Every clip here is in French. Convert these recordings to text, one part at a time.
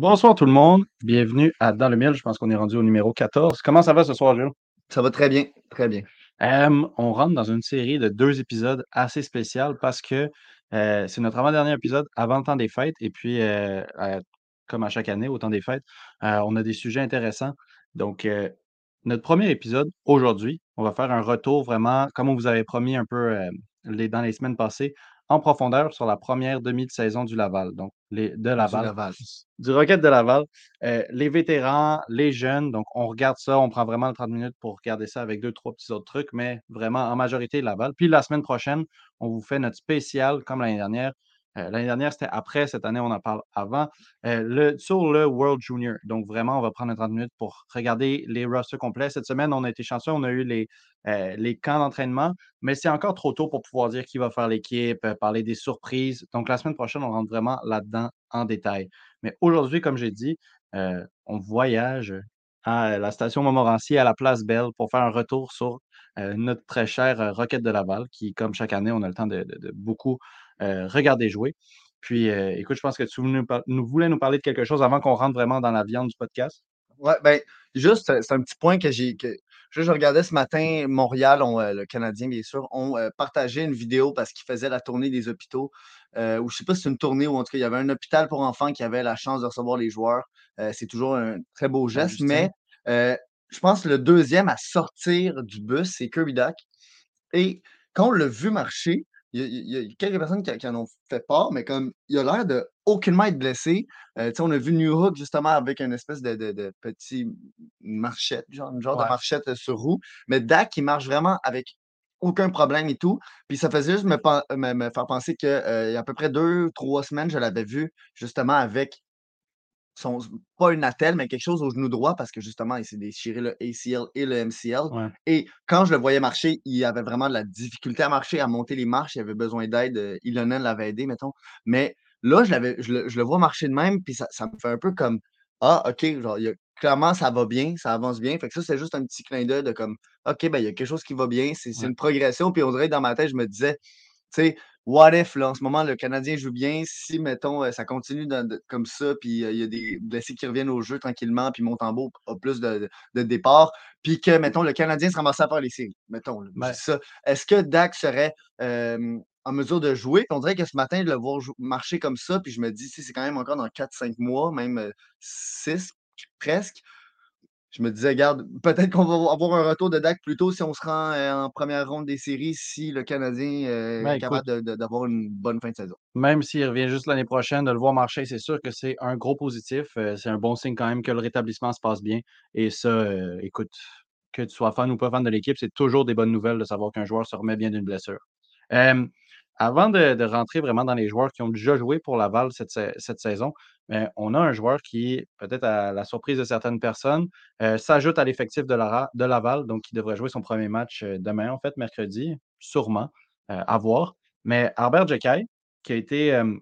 Bonsoir tout le monde, bienvenue à Dans le Mille. Je pense qu'on est rendu au numéro 14. Comment ça va ce soir, Gilles? Ça va très bien, très bien. Euh, on rentre dans une série de deux épisodes assez spéciales parce que euh, c'est notre avant-dernier épisode avant le temps des fêtes. Et puis, euh, comme à chaque année, au temps des fêtes, on a des sujets intéressants. Donc, notre premier épisode aujourd'hui, on va faire un retour vraiment, comme on vous avait promis un peu les, dans les semaines passées, en profondeur sur la première demi de saison du Laval, donc les, de Du Laval Laval. du Rocket de Laval. Euh, les vétérans, les jeunes, donc on regarde ça, on prend vraiment le 30 minutes pour regarder ça avec deux, trois petits autres trucs, mais vraiment en majorité Laval. Puis la semaine prochaine, on vous fait notre spécial comme l'année dernière. Euh, l'année dernière, c'était après, cette année, on en parle avant, euh, le, sur le World Junior. Donc vraiment, on va prendre 30 minutes pour regarder les rosters complets. Cette semaine, on a été chanceux, on a eu les, euh, les camps d'entraînement, mais c'est encore trop tôt pour pouvoir dire qui va faire l'équipe, parler des surprises. Donc la semaine prochaine, on rentre vraiment là-dedans en détail. Mais aujourd'hui, comme j'ai dit, on voyage à la station Montmorency, à la place Belle, pour faire un retour sur notre très euh, Rocket de Laval, qui, comme chaque année, on a le temps de beaucoup euh, regarder jouer. Puis, euh, écoute, je pense que tu nous, par- nous voulais nous parler de quelque chose avant qu'on rentre vraiment dans la viande du podcast. Ouais, ben, juste, c'est un petit point que j'ai. Que, je, je regardais ce matin, Montréal, on, euh, le Canadien, bien sûr, ont euh, partagé une vidéo parce qu'ils faisaient la tournée des hôpitaux. Euh, ou je sais pas si c'est une tournée ou en tout cas, il y avait un hôpital pour enfants qui avait la chance de recevoir les joueurs. C'est toujours un très beau geste, mais je pense que le deuxième à sortir du bus, c'est Kirby Duck. Et quand on l'a vu marcher, il y, a, il y a quelques personnes qui, qui en ont fait part, mais comme il a l'air de aucunement être blessé. Euh, tu sais, on a vu New Hook justement avec une espèce de, de, de petit marchette, genre, genre Ouais. de marchette euh, sur roue. Mais Dak, il marche vraiment avec aucun problème et tout. Puis ça faisait juste me, me, me faire penser qu'il y a à peu près deux, trois semaines, je l'avais vu justement avec son, pas une attelle, mais quelque chose au genou droit parce que justement, il s'est déchiré le ACL et le MCL. Ouais. Et quand je le voyais marcher, il avait vraiment de la difficulté à marcher, à monter les marches. Il avait besoin d'aide. euh, Ilonen l'avait aidé, mettons. Mais là, je, l'avais, je, le, je le vois marcher de même, puis ça, ça me fait un peu comme Ah, OK, genre, il y a- clairement, ça va bien, ça avance bien. Fait que ça, c'est juste un petit clin d'œil de comme OK, ben, il y a quelque chose qui va bien. C'est, c'est Ouais. une progression. Puis on dirait que dans ma tête, je me disais, tu sais, what if, là, en ce moment, le Canadien joue bien, si, mettons, euh, ça continue dans- de- comme ça, puis euh, il y a des blessés qui reviennent au jeu tranquillement, puis Montembeau a plus de, de, départ, puis que, mettons, le Canadien se ramasse à faire les séries, mettons, là, ça. Est-ce que Dak serait euh, en mesure de jouer? On dirait que ce matin, de le voir marcher comme ça, puis je me dis, si c'est quand même encore dans 4-5 mois, même 6 presque, je me disais, regarde, peut-être qu'on va avoir un retour de Dak plus tôt si on se rend euh, en première ronde des séries, si le Canadien euh, ben, est écoute, capable d'avoir une bonne fin de saison. même s'il revient juste l'année prochaine, de le voir marcher, c'est sûr que c'est un gros positif. Euh, c'est un bon signe quand même que le rétablissement se passe bien. Et ça, euh, écoute, que tu sois fan ou pas fan de l'équipe, c'est toujours des bonnes nouvelles de savoir qu'un joueur se remet bien d'une blessure. Avant de, de rentrer vraiment dans les joueurs qui ont déjà joué pour Laval cette, sa- cette saison, ben, on a un joueur qui, peut-être à la surprise de certaines personnes, euh, s'ajoute à l'effectif de, Laval, donc qui devrait jouer son premier match euh, demain, en fait, mercredi, sûrement, euh, à voir. Mais Albert Jekai, qui a été, euh,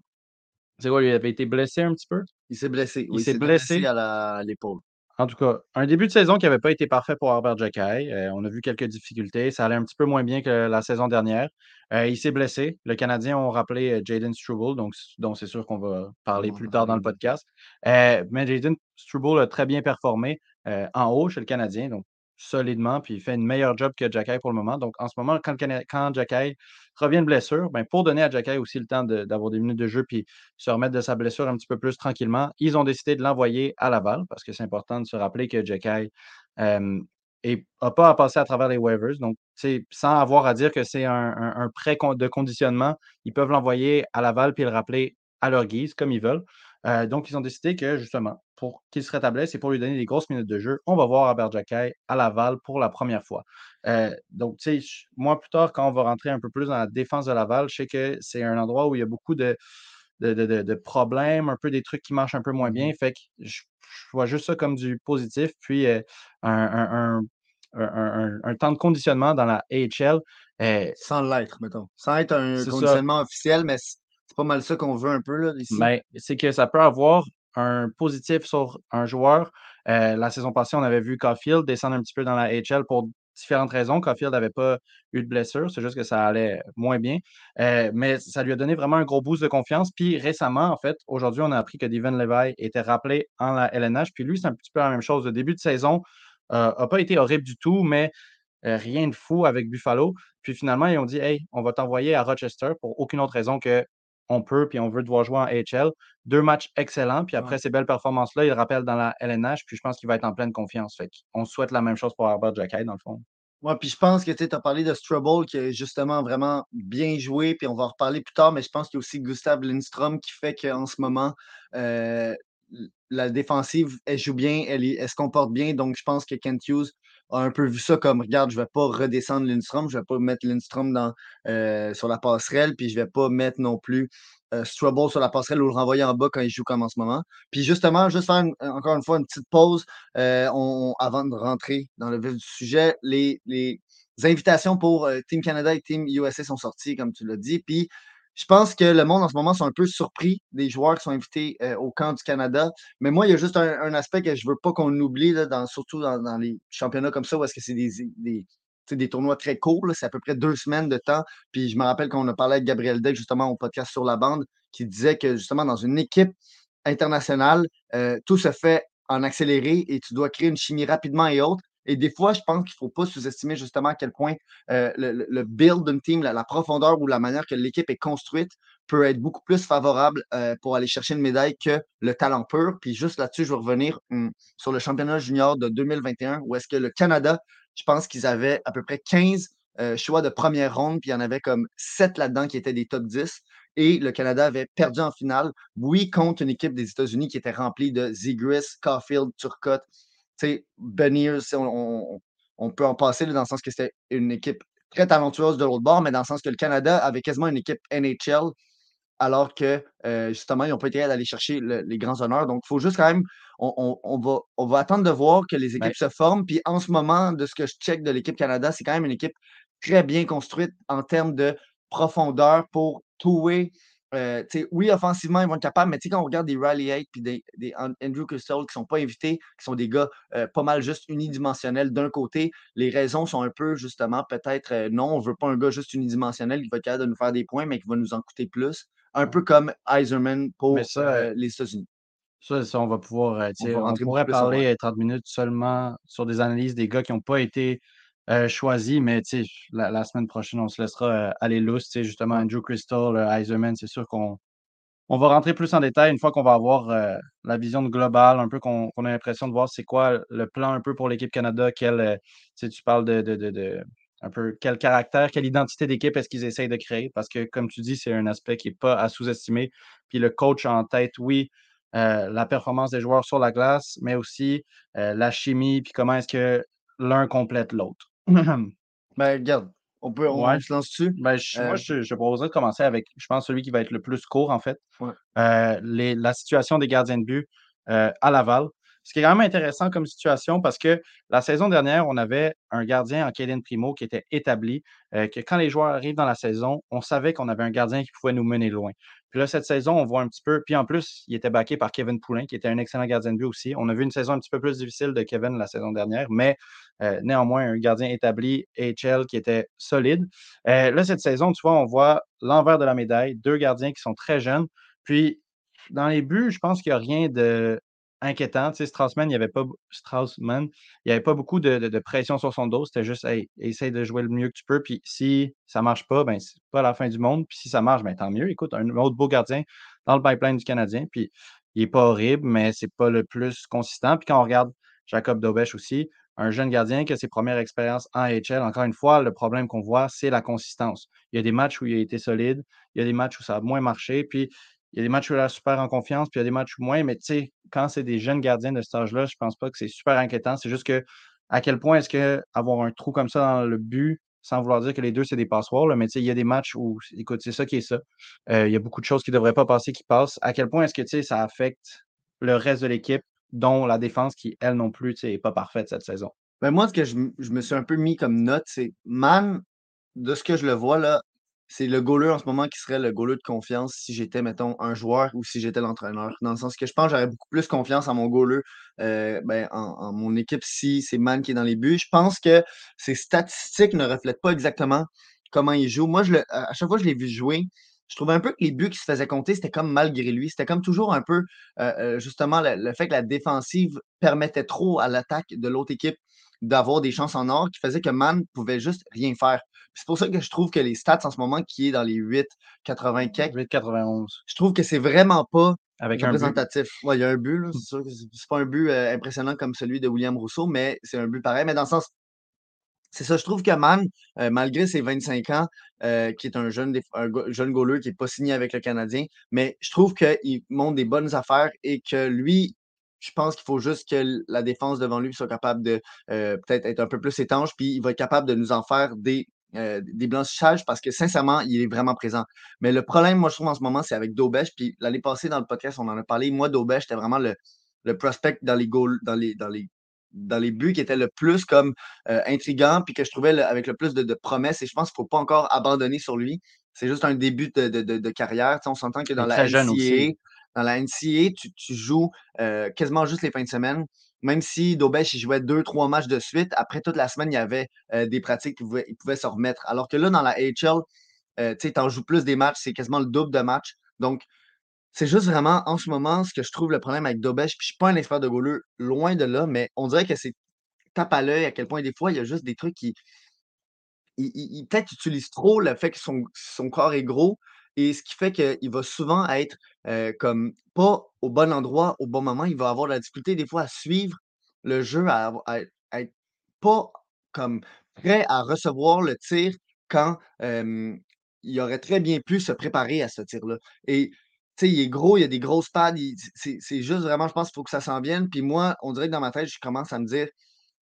c'est quoi, il avait été blessé un petit peu? Il s'est blessé. Il Oui, il s'est s'est blessé blessé. à l'épaule. En tout cas, un début de saison qui n'avait pas été parfait pour Herbert Jekai. Euh, on a vu quelques difficultés. Ça allait un petit peu moins bien que la saison dernière. Euh, il s'est blessé. Le Canadien ont rappelé euh, Jaden Struble, donc, dont c'est sûr qu'on va parler plus tard dans le podcast. Euh, mais Jaden Struble a très bien performé en haut chez le Canadien, donc solidement, puis il fait une meilleure job que Jacky pour le moment. Donc en ce moment, quand, quand Jacky revient de blessure, ben, pour donner à Jacky aussi le temps d'avoir des minutes de jeu puis se remettre de sa blessure un petit peu plus tranquillement, ils ont décidé de l'envoyer à Laval parce que c'est important de se rappeler que Jacky n'a pas à passer à travers les waivers. Donc, sans avoir à dire que c'est un, prêt de conditionnement, ils peuvent l'envoyer à Laval puis le rappeler à leur guise, comme ils veulent. Euh, donc, ils ont décidé que, justement, pour qu'il se rétablisse et pour lui donner des grosses minutes de jeu, on va voir Albert Jacquet à Laval pour la première fois. Euh, donc, tu sais, moi, plus tard, quand on va rentrer un peu plus dans la défense de Laval, je sais que c'est un endroit où il y a beaucoup de, de, de, de, problèmes, un peu des trucs qui marchent un peu moins bien. Mmh fait que je, vois juste ça comme du positif. Puis un, un, un, un, temps de conditionnement dans la AHL. Sans l'être, mettons. Sans être un conditionnement officiel, mais pas mal ça qu'on veut un peu là, ici. Ben, c'est que ça peut avoir un positif sur un joueur. la saison passée, on avait vu Caulfield descendre un petit peu dans la AHL pour différentes raisons. Caulfield n'avait pas eu de blessure, c'est juste que ça allait moins bien. Euh, mais ça lui a donné vraiment un gros boost de confiance. Puis récemment, en fait, aujourd'hui, on a appris que Devin Levi était rappelé en la LNH. Puis lui, c'est un petit peu la même chose. Le début de saison n'a euh, pas été horrible du tout, mais euh, rien de fou avec Buffalo. Puis finalement, ils ont dit Hey, on va t'envoyer à Rochester pour aucune autre raison que on peut, puis on veut devoir jouer en HL. Deux matchs excellents, puis après ces belles performances-là, il rappelle dans la LNH, puis je pense qu'il va être en pleine confiance. Fait on souhaite la même chose pour Herbert Jacky, dans le fond. Oui, puis je pense que tu as parlé de Strubble qui a justement vraiment bien joué, puis on va en reparler plus tard, mais je pense qu'il y a aussi Gustav Lindstrom qui fait qu'en ce moment, euh, la défensive, elle joue bien, elle, elle, se comporte bien, donc je pense que Kent Hughes a un peu vu ça comme regarde, je ne vais pas redescendre Lindstrom, je ne vais pas mettre Lindstrom dans, euh, sur la passerelle, puis je ne vais pas mettre non plus euh, sur la passerelle ou le renvoyer en bas quand il joue comme en ce moment. Puis justement, juste faire encore une fois une petite pause euh, avant de rentrer dans le vif du sujet. Les, les invitations pour euh, Team Canada et Team USA sont sorties, comme tu l'as dit. Puis je pense que le monde en ce moment sont un peu surpris des joueurs qui sont invités euh, au camp du Canada. Mais moi, il y a juste un, aspect que je ne veux pas qu'on oublie, là, surtout dans, les championnats comme ça, où est-ce que c'est des, des, des tournois très courts. C'est à peu près deux semaines de temps. Puis je me rappelle qu'on a parlé avec Gabriel Deck, justement, au podcast sur la bande, qui disait que justement, dans une équipe internationale, euh, tout se fait en accéléré et tu dois créer une chimie rapidement et autres. Et des fois, je pense qu'il ne faut pas sous-estimer justement à quel point euh, le, build d'une team, la, profondeur ou la manière que l'équipe est construite peut être beaucoup plus favorable euh, pour aller chercher une médaille que le talent pur. Puis juste là-dessus, je vais revenir hum, sur le championnat junior de 2021, où est-ce que le Canada, je pense qu'ils avaient à peu près 15 euh, choix de première ronde, puis il y en avait comme 7 là-dedans qui étaient des top 10 et le Canada avait perdu en finale, oui, contre une équipe des États-Unis qui était remplie de Zigris, Caulfield, Turcotte, Beniers, on, on, peut en passer dans le sens que c'était une équipe très talentueuse de l'autre bord, mais dans le sens que le Canada avait quasiment une équipe NHL, alors que euh, justement, ils n'ont pas été à aller chercher les grands honneurs. Donc, il faut juste quand même, on, va, on va attendre de voir que les équipes se forment. Puis en ce moment, de ce que je check de l'équipe Canada, c'est quand même une équipe très bien construite en termes de profondeur pour trouver euh, oui, offensivement, ils vont être capables, mais quand on regarde des Riley 8 et des, des, Andrew Crystal qui ne sont pas invités, qui sont des gars euh, pas mal juste unidimensionnels d'un côté, les raisons sont un peu justement peut-être euh, non, on ne veut pas un gars juste unidimensionnel qui va être capable de nous faire des points, mais qui va nous en coûter plus. Un peu comme Eiserman pour les États-Unis. Ça, ça, on va pouvoir. on, pourrait parler 30 minutes seulement sur des analyses des gars qui n'ont pas été euh, choisi, mais la, la semaine prochaine, on se laissera euh, aller lousse. Justement, Andrew Crystal, Eiserman, c'est sûr qu'on on va rentrer plus en détail une fois qu'on va avoir euh, la vision globale, un peu qu'on a l'impression de voir c'est quoi le plan un peu pour l'équipe Canada, quel, tu parles de, de, de, un peu quel caractère, quelle identité d'équipe est-ce qu'ils essayent de créer, parce que comme tu dis, c'est un aspect qui n'est pas à sous-estimer. Puis le coach en tête, oui, la performance des joueurs sur la glace, mais aussi la chimie, puis comment est-ce que l'un complète l'autre. ben, regarde, on peut on, se lance dessus. Ben, moi, euh je, je, proposerais de commencer avec, je pense, celui qui va être le plus court, en fait. Euh, les, la situation des gardiens de but euh, à Laval. Ce qui est quand même intéressant comme situation parce que la saison dernière, on avait un gardien en Kaden Primo qui était établi, que quand les joueurs arrivent dans la saison, on savait qu'on avait un gardien qui pouvait nous mener loin. Puis là, cette saison, on voit un petit peu. Puis en plus, il était backé par Kevin Poulin, qui était un excellent gardien de but aussi. On a vu une saison un petit peu plus difficile de Kevin la saison dernière, mais euh, néanmoins, un gardien établi, HL, qui était solide. Euh, là, cette saison, tu vois, on voit l'envers de la médaille, deux gardiens qui sont très jeunes. Puis, dans les buts, je pense qu'il n'y a rien de inquiétant. Tu sais, Straussman, il n'y avait pas avait pas beaucoup de, pression sur son dos. C'était juste hey, essaye de jouer le mieux que tu peux. Puis si ça ne marche pas, ben c'est pas la fin du monde. Puis si ça marche, ben tant mieux. Écoute, un autre beau gardien dans le pipeline du Canadien. Puis il n'est pas horrible, mais c'est pas le plus consistant. Puis quand on regarde Jacob Dobesch aussi, un jeune gardien qui a ses premières expériences en HL, encore une fois, le problème qu'on voit, c'est la consistance. Il y a des matchs où il a été solide, il y a des matchs où ça a moins marché, puis il y a des matchs où il a super en confiance, puis il y a des matchs où moins, mais tu sais, quand c'est des jeunes gardiens de cet âge-là, je pense pas que c'est super inquiétant. C'est juste que à quel point est-ce que avoir un trou comme ça dans le but, sans vouloir dire que les deux, c'est des passoires, là, mais il y a des matchs où, écoute, c'est ça qui est ça. Euh, il y a beaucoup de choses qui ne devraient pas passer qui passent. À quel point est-ce que ça affecte le reste de l'équipe, dont la défense qui, elle non plus, n'est pas parfaite cette saison? Ben moi, ce que je, je me suis un peu mis comme note, c'est Man, de ce que je le vois, là, c'est le goaler en ce moment qui serait le goaler de confiance si j'étais, mettons, un joueur ou si j'étais l'entraîneur. Dans le sens que je pense que j'aurais beaucoup plus confiance en mon goaler, euh, ben, en, mon équipe si c'est Man qui est dans les buts. Je pense que ses statistiques ne reflètent pas exactement comment il joue. Moi, à chaque fois que je l'ai vu jouer, je trouvais un peu que les buts qui se faisaient compter, c'était comme malgré lui. C'était comme toujours un peu, euh, euh, justement, le, fait que la défensive permettait trop à l'attaque de l'autre équipe d'avoir des chances en or qui faisait que Man pouvait juste rien faire. C'est pour ça que je trouve que les stats en ce moment qui est dans les 8, 80 8, 91. Je trouve que c'est vraiment pas Avec représentatif. Ouais, il y a un but, c'est sûr que c'est pas un but euh, impressionnant comme celui de William Rousseau, mais c'est un but pareil. Mais dans le sens, c'est ça, je trouve que Man, euh, malgré ses 25 ans, euh, qui est un jeune, un jeune goaler qui n'est pas signé avec le Canadien, mais je trouve qu'il montre des bonnes affaires et que lui, je pense qu'il faut juste que la défense devant lui soit capable de euh, peut-être être un peu plus étanche, puis il va être capable de nous en faire des, euh, des blanchissages parce que sincèrement, il est vraiment présent. Mais le problème, moi, je trouve en ce moment, c'est avec Daubèche. Puis l'année passée, dans le podcast, on en a parlé. Moi, Daubèche, c'était vraiment le, le prospect dans les goals, dans les, dans les dans les buts qui était le plus comme euh, intriguant, puis que je trouvais avec le plus de, promesses. Et je pense qu'il ne faut pas encore abandonner sur lui. C'est juste un début de, de carrière. on s'entend que dans la NCAA, dans la NCA, tu, joues euh, quasiment juste les fins de semaine. Même si Dobesh il jouait deux, trois matchs de suite, après toute la semaine, il y avait euh, des pratiques qu'il pouvait, pouvait, se remettre. Alors que là, dans la HL, euh, tu en joues plus des matchs, c'est quasiment le double de matchs. Donc, c'est juste vraiment en ce moment ce que je trouve le problème avec Dobesh. Puis je suis pas un expert de goaler, loin de là, mais on dirait que c'est tape à l'œil à quel point des fois, il y a juste des trucs qui. Il, peut-être utilise trop le fait que son corps est gros, et ce qui fait qu'il va souvent être comme pas au bon endroit, au bon moment. Il va avoir de la difficulté des fois à suivre le jeu, à, être pas comme prêt à recevoir le tir quand il aurait très bien pu se préparer à ce tir-là. Et il est gros, il a des grosses pads. C'est juste vraiment, je pense qu'il faut que ça s'en vienne. Puis moi, on dirait que dans ma tête, je commence à me dire,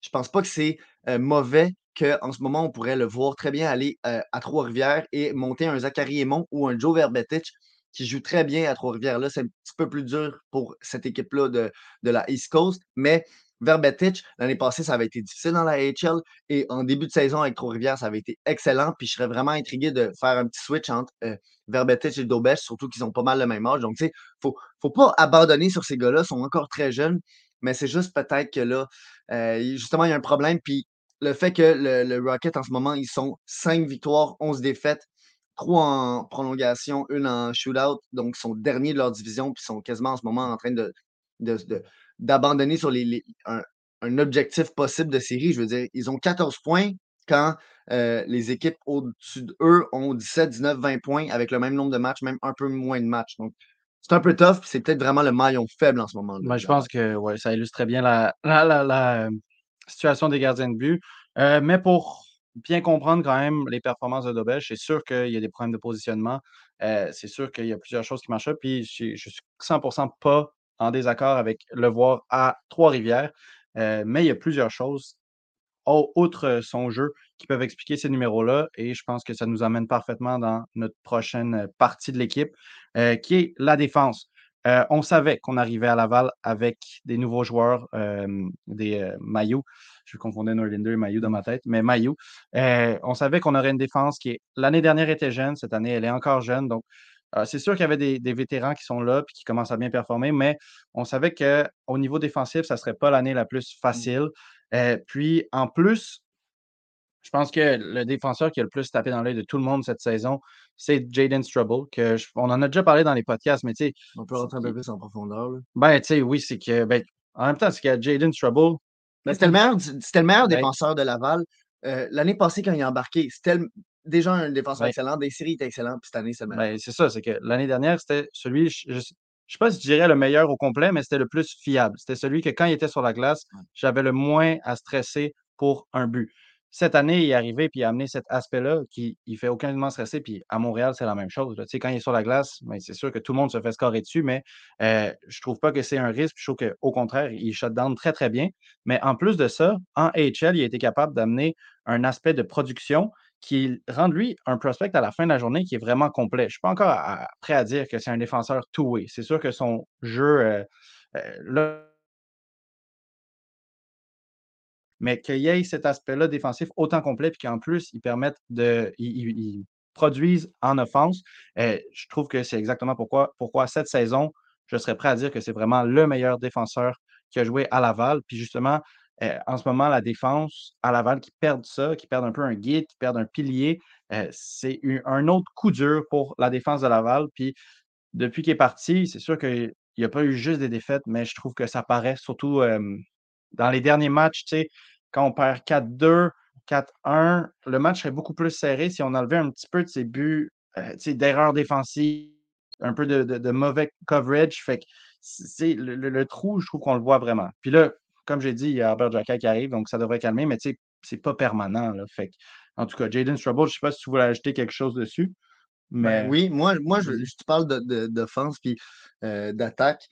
je pense pas que c'est mauvais qu'en ce moment, on pourrait le voir très bien aller euh, à Trois-Rivières et monter un Zachary Aymon ou un Joe Verbetic qui joue très bien à Trois-Rivières. Là, c'est un petit peu plus dur pour cette équipe-là de, de, la East Coast, mais Verbetic, l'année passée, ça avait été difficile dans la AHL et en début de saison avec Trois-Rivières, ça avait été excellent. Puis je serais vraiment intrigué de faire un petit switch entre euh, Verbetic et Dobesh, surtout qu'ils ont pas mal le même âge. Donc, tu sais, il ne faut pas abandonner sur ces gars-là, ils sont encore très jeunes, mais c'est juste peut-être que là, euh, justement, il y a un problème. Puis le fait que le, Rocket, en ce moment, ils sont 5 victoires, 11 défaites, 3 en prolongation, une en shootout, donc ils sont derniers de leur division, puis sont quasiment en ce moment en train de, d'abandonner sur les, un, objectif possible de série. Je veux dire, ils ont 14 points quand euh, les équipes au-dessus d'eux ont 17, 19, 20 points avec le même nombre de matchs, même un peu moins de matchs. Donc, c'est un peu tough, c'est peut-être vraiment le maillon faible en ce moment. Ben, je pense que ouais, ça illustre très bien la, la situation des gardiens de but. Euh, mais pour bien comprendre quand même les performances de Dobèche, c'est sûr qu'il y a des problèmes de positionnement. Euh, c'est sûr qu'il y a plusieurs choses qui marchent. Puis je, ne suis 100% pas en désaccord avec le voir à Trois-Rivières. Euh, mais il y a plusieurs choses, outre son jeu, qui peuvent expliquer ces numéros-là. Et je pense que ça nous amène parfaitement dans notre prochaine partie de l'équipe, qui est la défense. Euh, on savait qu'on arrivait à Laval avec des nouveaux joueurs, euh, des euh, maillots. Je confondais Norlinder et Maillot dans ma tête, mais maillots. on savait qu'on aurait une défense qui, l'année dernière, était jeune. Cette année, elle est encore jeune. Donc, c'est sûr qu'il y avait des, vétérans qui sont là et qui commencent à bien performer, mais on savait qu'au niveau défensif, ça ne serait pas l'année la plus mmh. facile. puis, en plus, je pense que le défenseur qui a le plus tapé dans l'œil de tout le monde cette saison, c'est Jaden Strubble. Que on en a déjà parlé dans les podcasts, mais tu sais. On peut rentrer un peu plus en profondeur. Ben, tu sais, oui, c'est que. Ben, en même temps, c'est que Jaden Strubble. Ben, c'était le meilleur, c'était le meilleur ben défenseur de Laval. Euh, l'année passée, quand il a embarqué, c'était déjà un défenseur ben excellent. Des séries étaient excellents, puis cette année, c'est ben, C'est ça, c'est que l'année dernière, c'était celui. Je, ne sais pas si je dirais le meilleur au complet, mais c'était le plus fiable. C'était celui que quand il était sur la glace, j'avais le moins à stresser pour un but cette année, il est arrivé puis il a amené cet aspect-là qui ne fait aucunement stresser. Puis à Montréal, c'est la même chose. Quand il est sur la glace, ben, c'est sûr que tout le monde se fait scorer dessus, mais euh, je ne trouve pas que c'est un risque. Je trouve qu'au contraire, il shut down très, très bien. Mais en plus de ça, en HL, il a été capable d'amener un aspect de production qui rendent lui un prospect à la fin de la journée qui est vraiment complet. Je ne suis pas encore prêt à dire que c'est un défenseur two-way. C'est sûr que son jeu, euh, mais qu'il y ait cet aspect-là défensif autant complet, puis qu'en plus, ils permettent de. Ils, produisent en offense. Euh, je trouve que c'est exactement pourquoi, cette saison, je serais prêt à dire que c'est vraiment le meilleur défenseur qui a joué à Laval. Puis justement, euh, en ce moment, la défense à Laval qui perd ça, qui perd un peu un guide, qui perd un pilier, euh, c'est un autre coup dur pour la défense de Laval. Puis depuis qu'il est parti, c'est sûr qu'il n'y a pas eu juste des défaites, mais je trouve que ça paraît surtout dans les derniers matchs, tu sais, quand on perd 4-2, 4-1, le match serait beaucoup plus serré si on enlevait un petit peu de ces buts euh, d'erreurs défensives, un peu de, mauvais coverage. Fait que c'est le, trou, je trouve qu'on le voit vraiment. Puis là, comme j'ai dit, il y a Albert Jacka qui arrive, donc ça devrait calmer, mais tu sais, c'est pas permanent. Là, fait en tout cas, Jaden Strubble, je ne sais pas si tu voulais ajouter quelque chose dessus. Ben mais... oui, moi, moi je, te parle d'offense puis euh, d'attaque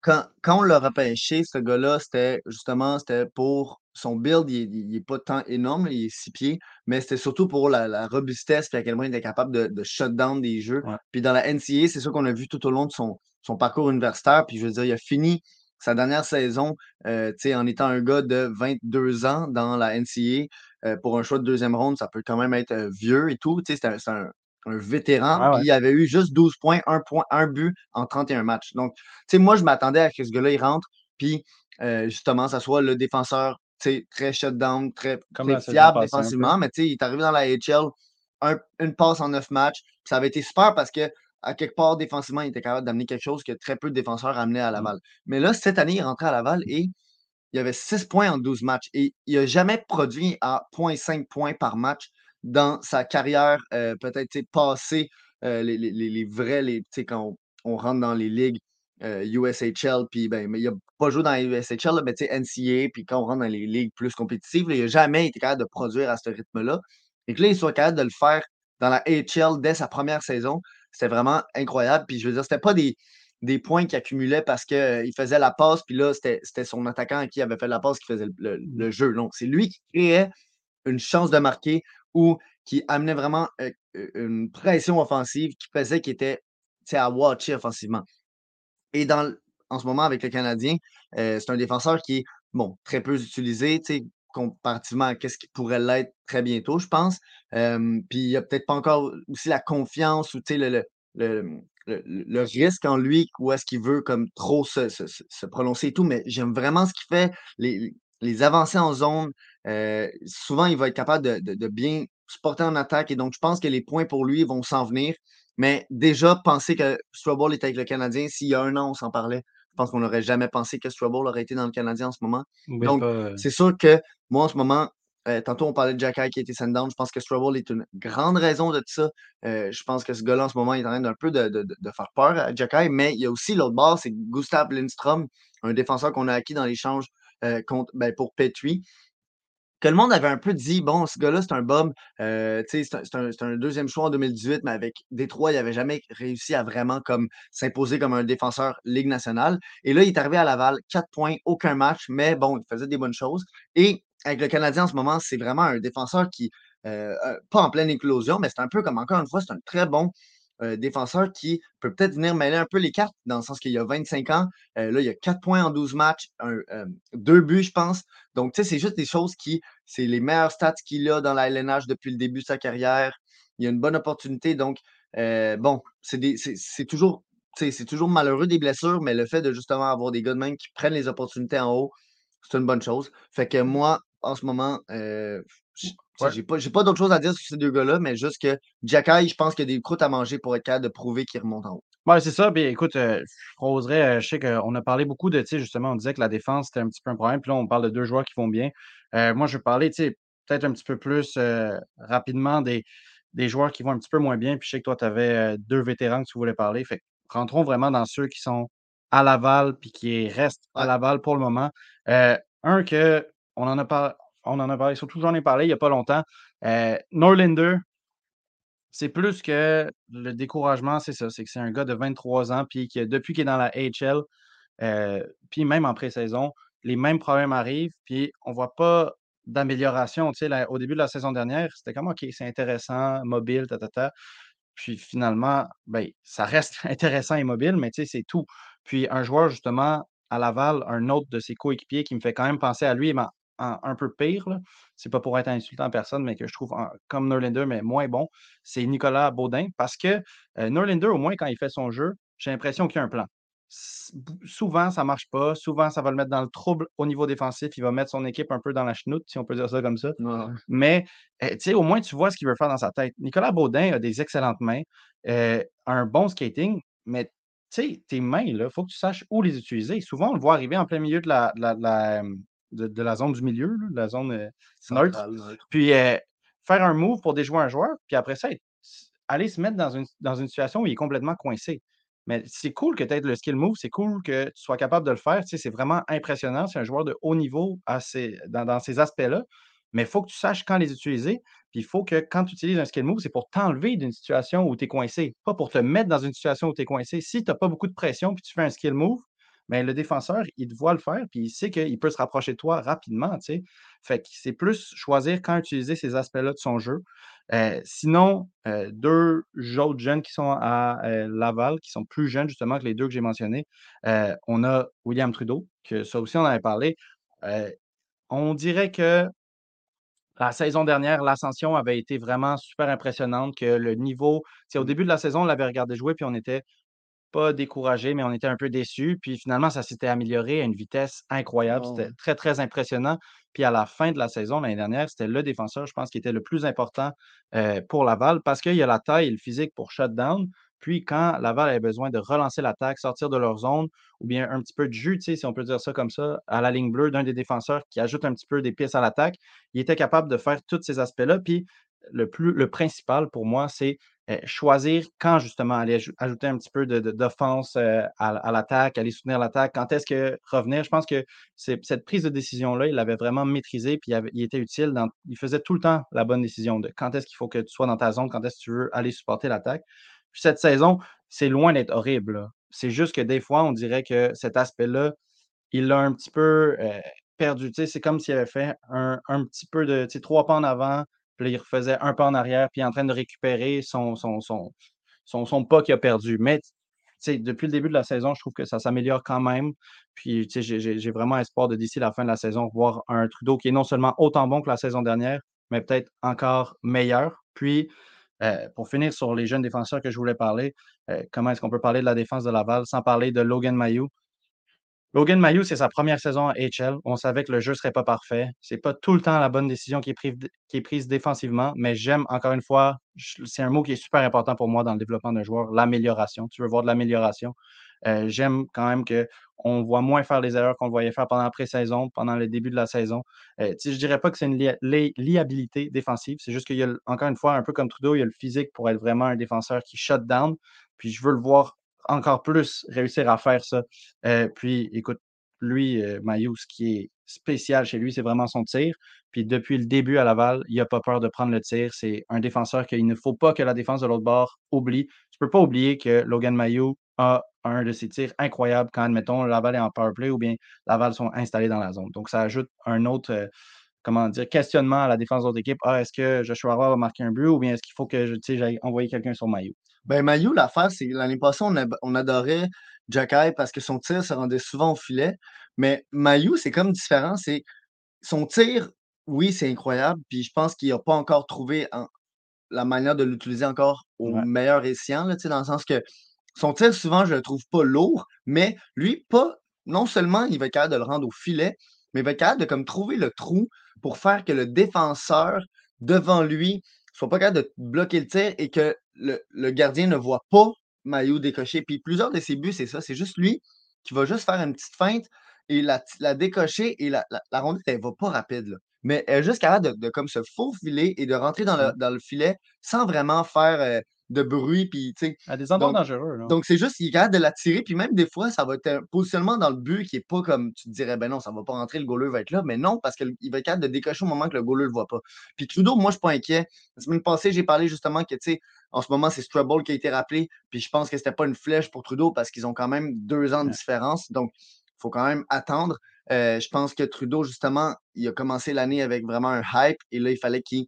quand, quand on l'a repêché, ce gars-là, c'était justement c'était pour son build, il n'est pas tant énorme, il est six pieds, mais c'était surtout pour la, robustesse et à quel point il était capable de, de shut down des jeux. Puis dans la NCA, c'est ça qu'on a vu tout au long de son, son parcours universitaire. Puis je veux dire, il a fini sa dernière saison euh, en étant un gars de 22 ans dans la NCA. Euh, pour un choix de deuxième ronde, ça peut quand même être euh, vieux et tout. C'est un, un vétéran, puis il avait eu juste 12 points, un, point, un but en 31 matchs. Donc, tu sais, moi, je m'attendais à ce que ce gars-là, il rentre, puis euh, justement, ça soit le défenseur très shutdown, très, très fiable défensivement, mais tu sais, il est arrivé dans la HL, une passe en neuf matchs, ça avait été super parce que à quelque part, défensivement, il était capable d'amener quelque chose que très peu de défenseurs amenaient à mmh. Laval. Mais là, cette année, il rentré à Laval et il avait 6 points en 12 matchs et il n'a jamais produit à 0.5 points par match dans sa carrière, euh, peut-être passée, euh, les, les, les, vrais, les, quand on, rentre dans les ligues USHL, euh, puis ben, mais il n'a pas joué dans la USHL, mais NCA, puis quand on rentre dans les ligues plus compétitives, il n'a jamais été capable de produire à ce rythme-là. Et que là, il soit capable de le faire dans la AHL dès sa première saison, c'était vraiment incroyable. Puis je veux dire, c'était pas des, des points qu'il accumulait parce qu'il faisait la passe, puis là, c'était son attaquant qui avait fait la passe qui faisait le, le, le jeu. Donc, c'est lui qui créait une chance de marquer ou qui amenait vraiment une pression offensive qui faisait qu'il était à watcher offensivement. Et dans, en ce moment, avec le Canadien, c'est un défenseur qui est bon, très peu utilisé, comparativement à ce qui pourrait l'être très bientôt, je pense. puis il n'y a peut-être pas encore aussi la confiance ou le, le, le, risque en lui, où est-ce qu'il veut comme trop se, se, prononcer et tout, mais j'aime vraiment ce qu'il fait, les, les avancées en zone, euh, souvent, il va être capable de, bien se porter en attaque. Et donc, je pense que les points pour lui vont s'en venir. Mais déjà, penser que Strobel est avec le Canadien, s'il y a un an, on s'en parlait. Je pense qu'on n'aurait jamais pensé que Strobel aurait été dans le Canadien en ce moment. donc, euh c'est sûr que moi, en ce moment, euh, tantôt, on parlait de Jacky qui a été send down. Je pense que Strobel est une grande raison de ça. je pense que ce gars-là, en ce moment, est en train d'un peu de, faire peur à Jacky. Mais il y a aussi l'autre bord, c'est Gustav Lindstrom, un défenseur qu'on a acquis dans l'échange contre, ben, pour Petrie que le monde avait un peu dit, bon, ce gars-là, c'est un bum, euh, c'est un, un, deuxième choix en 2018, mais avec Détroit, il n'avait jamais réussi à vraiment s'imposer comme un défenseur Ligue nationale. Et là, il est arrivé à Laval, quatre points, aucun match, mais bon, il faisait des bonnes choses. Et avec le Canadien en ce moment, c'est vraiment un défenseur qui, euh, euh, pas en pleine éclosion, mais c'est un peu comme, encore une fois, c'est un très bon euh, défenseur qui peut peut-être venir mêler un peu les cartes, dans le sens qu'il y a 25 ans. Euh, là, il y a 4 points en 12 matchs, un, euh, deux buts, je pense. Donc, tu sais, c'est juste des choses qui, c'est les meilleurs stats qu'il a dans la LNH depuis le début de sa carrière. Il y a une bonne opportunité. Donc, bon, c'est toujours, c'est toujours malheureux des blessures, mais le fait de justement avoir des gars de même qui prennent les opportunités en haut, c'est une bonne chose. Fait que moi, en ce moment, j'ai pas, pas d'autre chose à dire sur ces deux gars-là, mais juste que Jacky, je pense qu'il y a des croûtes à manger pour être capable de prouver qu'il remonte en haut. Oui, c'est ça. Puis écoute, euh, je oserais, euh, je sais qu'on a parlé beaucoup de, tu sais, justement, on disait que la défense, c'était un petit peu un problème. Puis là, on parle de deux joueurs qui vont bien. Euh, moi, je vais parler, tu sais, peut-être un petit peu plus rapidement des, des joueurs qui vont un petit peu moins bien. Puis je sais que toi, tu avais deux vétérans que tu voulais parler. Fait rentrons vraiment dans ceux qui sont à Laval puis qui restent à Laval pour le moment. un que on en a pas on en a parlé, surtout j'en ai parlé il n'y a pas longtemps. Euh, Norlinder, c'est plus que le découragement, c'est ça. C'est que c'est un gars de 23 ans, puis que depuis qu'il est dans la HL, euh, puis même en pré-saison, les mêmes problèmes arrivent, puis on ne voit pas d'amélioration. Au début de la saison dernière, c'était comme OK, c'est intéressant, mobile, ta, ta, ta. Puis finalement, ben, ça reste intéressant et mobile, mais c'est tout. Puis un joueur, justement, à Laval, un autre de ses coéquipiers qui me fait quand même penser à lui, mais un peu pire. C'est pas pour être insultant en personne, mais que je trouve en- comme Norlander, mais moins bon, c'est Nicolas Baudin. Parce que euh, Norlander, au moins, quand il fait son jeu, j'ai l'impression qu'il y a un plan. Souvent, ça marche pas. Souvent, ça va le mettre dans le trouble au niveau défensif. Il va mettre son équipe un peu dans la chenoute, si on peut dire ça comme ça. Ouais. Mais, euh, tu sais, au moins, tu vois ce qu'il veut faire dans sa tête. Nicolas Baudin a des excellentes mains, euh, un bon skating, mais tu sais, tes mains, il faut que tu saches où les utiliser. Souvent, on le voit arriver en plein milieu de la, de la, de la, de- de la zone du milieu, là, de la zone euh, neutre. Puis euh, faire un move pour déjouer un joueur, puis après ça, aller se mettre dans une, dans une situation où il est complètement coincé. Mais c'est cool que tu aies le skill move, c'est cool que tu sois capable de le faire. Tu sais, c'est vraiment impressionnant. C'est un joueur de haut niveau à dans, dans ces aspects-là. Mais il faut que tu saches quand les utiliser. Puis il faut que quand tu utilises un skill move, c'est pour t'enlever d'une situation où tu es coincé, pas pour te mettre dans une situation où tu es coincé. Si tu n'as pas beaucoup de pression puis tu fais un skill move, mais le défenseur, il te voit le faire, puis il sait qu'il peut se rapprocher de toi rapidement, tu sais. Fait que c'est plus choisir quand utiliser ces aspects-là de son jeu. Euh, sinon, euh, deux autres jeunes qui sont à euh, Laval, qui sont plus jeunes justement que les deux que j'ai mentionnés, on a William Trudeau, que ça aussi on avait parlé. On dirait que la saison dernière, l'ascension avait été vraiment super impressionnante, que le niveau, au début de la saison, on l'avait regardé jouer, puis on était pas découragé, mais on était un peu déçus. Puis finalement, ça s'était amélioré à une vitesse incroyable. C'était très, très impressionnant. Puis à la fin de la saison, l'année dernière, c'était le défenseur, je pense, qui était le plus important euh, pour Laval parce qu'il y a la taille et le physique pour shutdown. Puis quand Laval avait besoin de relancer l'attaque, sortir de leur zone, ou bien un petit peu de jus, tu sais, si on peut dire ça comme ça, à la ligne bleue d'un des défenseurs qui ajoute un petit peu des pistes à l'attaque, il était capable de faire tous ces aspects-là. Puis le, plus, le principal pour moi, c'est choisir quand justement aller aj- ajouter un petit peu de- de- d'offense euh, à, l'attaque, aller soutenir l'attaque, quand est-ce que revenir? Je pense que cette prise de décision-là, il l'avait vraiment maîtrisée, puis il, était utile. Il faisait tout le temps la bonne décision de quand est-ce qu'il faut que tu sois dans ta zone, quand est-ce que tu veux aller supporter l'attaque. Puis cette saison, c'est loin d'être horrible. C'est juste que des fois, on dirait que cet aspect-là, il l'a un petit peu euh, perdu. C'est comme s'il avait fait un, petit peu de trois pas en avant, puis il refaisait un pas en arrière, puis en train de récupérer son, son, son, son, son pas qu'il a perdu. Mais depuis le début de la saison, je trouve que ça s'améliore quand même. Puis j'ai vraiment espoir de d'ici la fin de la saison voir un Trudeau qui est non seulement autant bon que la saison dernière, mais peut-être encore meilleur. Puis, euh, pour finir sur les jeunes défenseurs que je voulais parler, euh, comment est-ce qu'on peut parler de la défense de Laval sans parler de Logan Mayou? Logan Mayou, c'est sa première saison à HL. On savait que le jeu ne serait pas parfait. C'est pas tout le temps la bonne décision qui est prise, défensivement, mais j'aime, encore une fois, c'est un mot qui est super important pour moi dans le développement d'un joueur, l'amélioration. Tu veux voir de l'amélioration. Euh, j'aime quand même qu'on voit moins faire les erreurs qu'on voyait faire pendant la pré-saison, pendant le début de la saison. Euh, je dirais pas que c'est une lia- li- liabilité défensive. C'est juste qu'il y a, encore une fois, un peu comme Trudeau, il y a le physique pour être vraiment un défenseur qui shut down. Puis je veux le voir encore plus réussir à faire ça. Euh, puis, écoute, lui, euh, ce qui est spécial chez lui, c'est vraiment son tir. Puis depuis le début à Laval, il n'a pas peur de prendre le tir. C'est un défenseur qu'il ne faut pas que la défense de l'autre bord oublie. Tu ne peux pas oublier que Logan Maillot a un de ses tirs incroyables quand, admettons, Laval est en power play ou bien Laval sont installés dans la zone. Donc, ça ajoute un autre, euh, comment dire, questionnement à la défense de l'autre équipe. Ah, est-ce que Joshua Roy va marquer un but ou bien est-ce qu'il faut que j'aille envoyer quelqu'un sur Maillot? Ben, Mayu, l'affaire, c'est que l'année passée, on, adorait Jacky parce que son tir se rendait souvent au filet. Mais Mayu, c'est comme différent. C'est son tir, oui, c'est incroyable. Puis je pense qu'il n'a pas encore trouvé en- la manière de l'utiliser encore au Ouais. meilleur escient, là, dans le sens que son tir, souvent, je le trouve pas lourd, mais lui, pas, non seulement il va être capable de le rendre au filet, mais il va être capable de comme trouver le trou pour faire que le défenseur devant lui soit pas capable de bloquer le tir et que le, le gardien ne voit pas Maillot décocher. Puis plusieurs de ses buts, c'est ça. C'est juste lui qui va juste faire une petite feinte et la, la décocher et la, la, la rondelle, elle va pas rapide. Là. Mais elle est juste capable de, de comme se faufiler et de rentrer dans le, dans le filet sans vraiment faire euh, de bruit. Puis, tu sais, À des endroits Donc- dangereux. Là. donc, c'est juste qu'il est capable de la tirer, puis même des fois, ça va être un positionnement dans le but qui est pas comme tu te dirais, ben non, ça va pas rentrer, le goaler va être là. Mais non, parce qu'il va être capable de décocher au moment que le goaler le voit pas. Puis Trudeau, moi, je suis pas inquiet. La semaine passée, j'ai parlé justement que, tu sais, en ce moment, c'est Strubble qui a été rappelé, puis je pense que c'était pas une flèche pour Trudeau parce qu'ils ont quand même deux ans de différence. Donc, il faut quand même attendre. Euh, je pense que Trudeau, justement, il a commencé l'année avec vraiment un hype et là, il fallait qu'il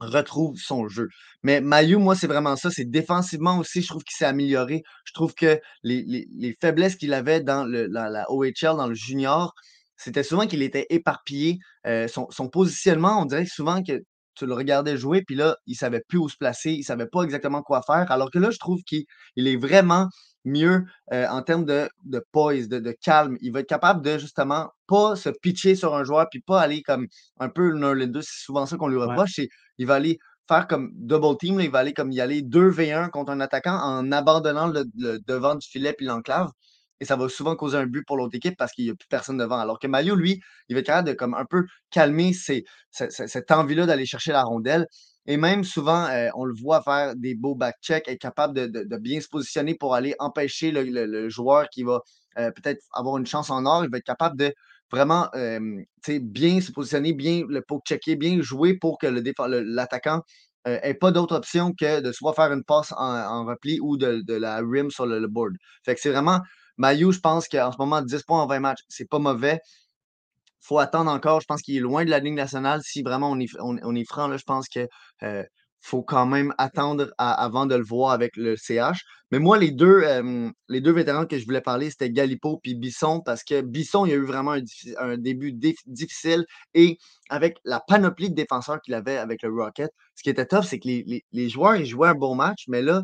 retrouve son jeu. Mais Mayu, moi, c'est vraiment ça. C'est défensivement aussi, je trouve qu'il s'est amélioré. Je trouve que les, les- les faiblesses qu'il avait dans la, OHL, dans le junior, c'était souvent qu'il était éparpillé. Euh, son, positionnement, on dirait souvent que tu le regardais jouer, puis là, il savait plus où se placer, il savait pas exactement quoi faire. Alors que là, je trouve qu'il il est vraiment mieux euh, en termes de, de poise, de, de calme. Il va être capable de justement pas se pitcher sur un joueur, puis pas aller comme un peu le Norlander. C'est souvent ça qu'on lui Ouais. reproche. il va aller faire comme double team, là, il va aller comme y aller 2v1 contre un attaquant en abandonnant le, le devant du filet puis l'enclave. Et ça va souvent causer un but pour l'autre équipe parce qu'il n'y a plus personne devant. Alors que Mario, lui, il va être capable de comme un peu calmer ses- cette envie-là d'aller chercher la rondelle. Et même souvent, euh, on le voit faire des beaux back-checks, être capable de, de- bien se positionner pour aller empêcher le, joueur qui va euh, peut-être avoir une chance en or. Il va être capable de vraiment euh, bien se positionner, bien le poke-checker, bien jouer pour que l'attaquant euh, ait pas d'autre option que de soit faire une passe en, en repli ou de, de la rim sur le, le board. Fait que c'est vraiment Mayu, je pense qu'en ce moment, 10 points en 20 matchs, c'est pas mauvais. Faut attendre encore. Je pense qu'il est loin de la Ligue nationale. Si vraiment on est, on, franc, je pense que euh, faut quand même attendre avant de le voir avec le CH. Mais moi, les deux, euh, les deux vétérans que je voulais parler, c'était Galipo puis Bisson, parce que Bisson, il a eu vraiment un, début dif- difficile et avec la panoplie de défenseurs qu'il avait avec le Rocket, ce qui était tough, c'est que les, les- les joueurs, ils jouaient un bon match, mais là,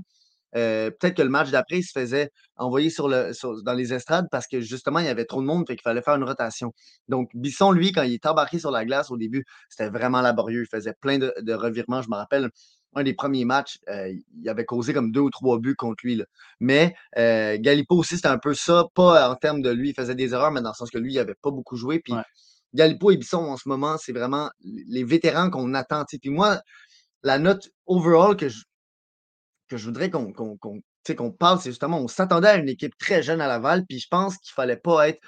euh, peut-être que le match d'après, il se faisait envoyer sur le, sur- dans les estrades parce que justement, il y avait trop de monde, fait qu'il fallait faire une rotation. Donc, Bisson, lui, quand il est embarqué sur la glace au début, c'était vraiment laborieux. Il faisait plein de, de revirements. Je me rappelle, un des premiers matchs, euh, il avait causé comme deux ou trois buts contre lui. là. Mais euh, Galipo aussi, c'était un peu ça, pas en termes de lui, il faisait des erreurs, mais dans le sens que lui, il n'avait pas beaucoup joué. Puis Ouais. Galipo et Bisson, en ce moment, c'est vraiment les vétérans qu'on attend. Puis moi, la note overall que je, que je voudrais qu'on parle, c'est justement, on s'attendait à une équipe très jeune à Laval, puis je pense qu'il fallait pas être,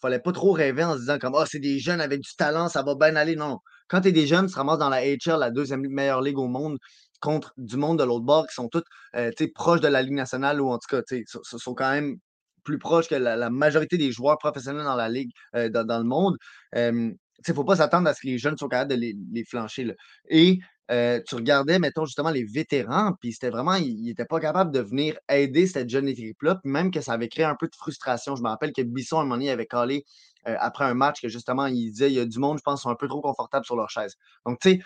fallait pas trop rêver en se disant comme, ah, c'est des jeunes avec du talent, ça va bien aller. Non, quand tu es des jeunes, tu te ramasses dans la HL, la deuxième meilleure ligue au monde, contre du monde de l'autre bord qui sont tous euh, proches de la Ligue nationale ou en tout cas, sont, sont- quand même plus proches que la, majorité des joueurs professionnels dans la ligue, dans, le monde. Il ne faut pas s'attendre à ce que les jeunes soient capables de les, les flancher. là. Et euh, tu regardais, mettons, justement, les vétérans, puis c'était vraiment, ils n'étaient pas capables de venir aider cette jeune équipe-là, puis même que ça avait créé un peu de frustration. Je me rappelle que Bisson, à un moment donné, avait calé euh, après un match que justement, il disait il y a du monde, je pense, sont un peu trop confortables sur leur chaise. Donc, tu sais,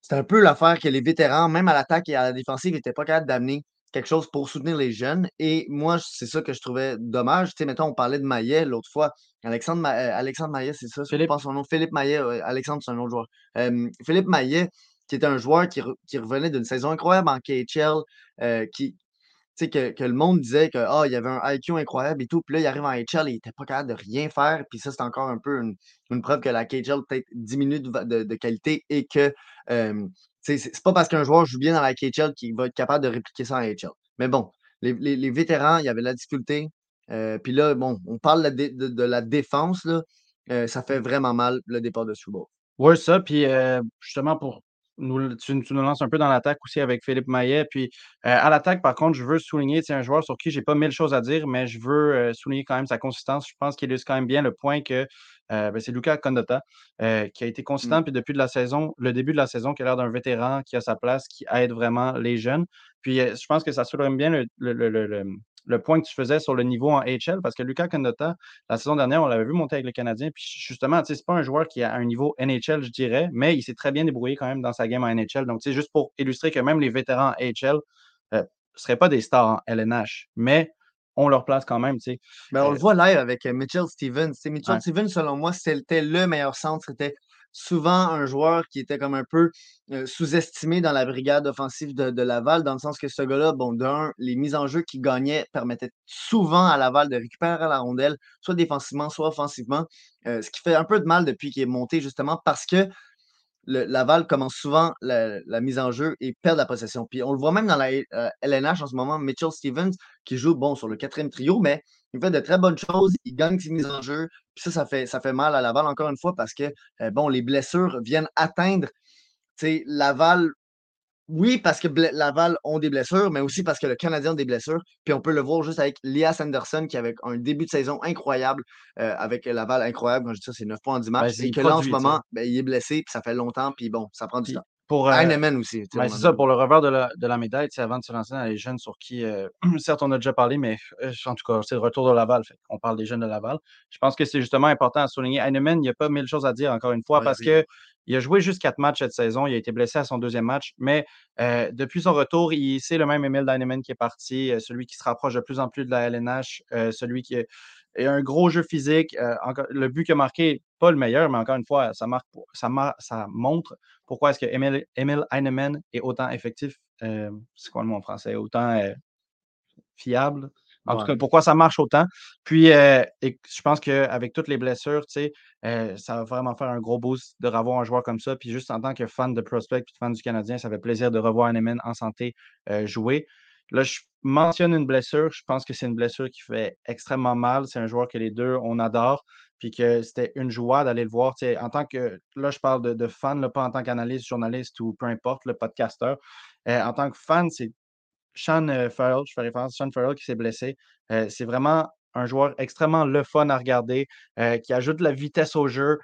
c'est un peu l'affaire que les vétérans, même à l'attaque et à la défensive, n'étaient pas capables d'amener quelque chose pour soutenir les jeunes. Et moi, c'est ça que je trouvais dommage. Tu sais, mettons, on parlait de Maillet l'autre fois. Alexandre, Ma- euh, Alexandre Maillet, c'est ça, je pense son nom. Philippe Maillet, Alexandre, c'est un autre joueur. Euh, Philippe Maillet, qui était un joueur qui, re- qui revenait d'une saison incroyable en KHL, euh, qui, que, que le monde disait que, y avait un IQ incroyable et tout. Puis là, il arrive en HL et il n'était pas capable de rien faire. Puis ça, c'est encore un peu une, preuve que la KHL peut-être diminue de, qualité et que, euh, c'est pas parce qu'un joueur joue bien dans la KHL qu'il va être capable de répliquer ça en HL. Mais bon, les, vétérans, il y avait la difficulté. Euh, puis là, bon, on parle de la, défense, là. Euh, ça fait vraiment mal le départ de Soubo. Oui, ça. Puis justement, pour nous, tu, tu nous lances un peu dans l'attaque aussi avec Philippe Maillet. Puis euh, à l'attaque, par contre, je veux souligner, c'est un joueur sur qui j'ai pas mille choses à dire, mais je veux euh, souligner quand même sa consistance. Je pense qu'il illustre quand même bien le point que euh, ben, c'est Lucas Condota euh, qui a été consistant. Puis depuis de la saison, le début de la saison, qui a l'air d'un vétéran qui a sa place, qui aide vraiment les jeunes. Puis je pense que ça souligne bien le, le, le, le, point que tu faisais sur le niveau en HL, parce que Lucas Condota, la saison dernière, on l'avait vu monter avec le Canadien. Puis justement, tu sais, c'est pas un joueur qui a un niveau NHL, je dirais, mais il s'est très bien débrouillé quand même dans sa game en NHL. Donc, sais, juste pour illustrer que même les vétérans en HL ne seraient pas des stars en LNH, mais on leur place quand même, tu sais. Ben, on Euh, le voit live avec euh, Mitchell Stevens. Mitchell Ouais. Stevens, selon moi, c'était le meilleur centre. C'était souvent un joueur qui était comme un peu sous-estimé dans la brigade offensive de, Laval, dans le sens que ce gars-là, bon, d'un, les mises en jeu qu'il gagnait permettaient souvent à Laval de récupérer la rondelle, soit défensivement, soit offensivement. Ce qui fait un peu de mal depuis qu'il est monté, justement, parce que Laval commence souvent la, mise en jeu et perd la possession. Puis on le voit même dans la euh, LNH en ce moment, Mitchell Stevens, qui joue bon sur le quatrième trio, mais il fait de très bonnes choses, il gagne ses mises en jeu. Puis ça, ça fait, mal à Laval encore une fois parce que euh, les blessures viennent atteindre Laval Oui, parce que Laval ont des blessures, mais aussi parce que le Canadien a des blessures. Puis on peut le voir juste avec Lias Anderson qui avait un début de saison incroyable, euh, avec Laval incroyable. Quand je dis ça, c'est 9 points en 10 Ben, matchs. c'est- Et que là, en ce moment, ben, il est blessé, puis ça fait longtemps, puis bon, ça prend du Puis temps. Pour, euh, Heinemann aussi. ben, c'est ça, a- pour le revers de la, de la médaille, avant de se lancer dans les jeunes sur qui, euh, certes, on a déjà parlé, mais euh, en tout cas, c'est le retour de Laval. Fait on parle des jeunes de Laval. Je pense que c'est justement important à souligner. Heinemann, il n'y a pas mille choses à dire, encore une fois, Ouais, parce vas-y. que il a joué juste quatre matchs cette saison. Il a été blessé à son deuxième match, mais euh, depuis son retour, il- c'est le même Emile Heinemann qui est parti, euh, celui qui se rapproche de plus en plus de la LNH, euh, celui qui a un gros jeu physique. encore- le but qu'il a marqué, pas le meilleur, mais encore une fois, ça, marque, ça, mar- ça montre pourquoi est-ce que Emile, Emile Heinemann est autant effectif. euh, c'est quoi le mot en français? Autant euh, fiable. En tout cas, pourquoi ça marche autant? Puis, euh, et je pense qu'avec toutes les blessures, tu sais, ça va vraiment faire un gros boost de revoir un joueur comme ça. Puis, juste en tant que fan de prospect puis fan du Canadien, ça fait plaisir de revoir Heinemann en santé jouer. Là, je mentionne une blessure. Je pense que c'est une blessure qui fait extrêmement mal. C'est un joueur que les deux, on adore. Puis que c'était une joie d'aller le voir. En tant que, là, je parle de, fan, pas en tant qu'analyste, journaliste ou peu importe, le podcasteur. Euh, en tant que fan, c'est Sean euh, Farrell, je fais référence à Sean Farrell qui s'est blessé. Euh, c'est vraiment un joueur extrêmement le fun à regarder, qui ajoute de la vitesse au jeu,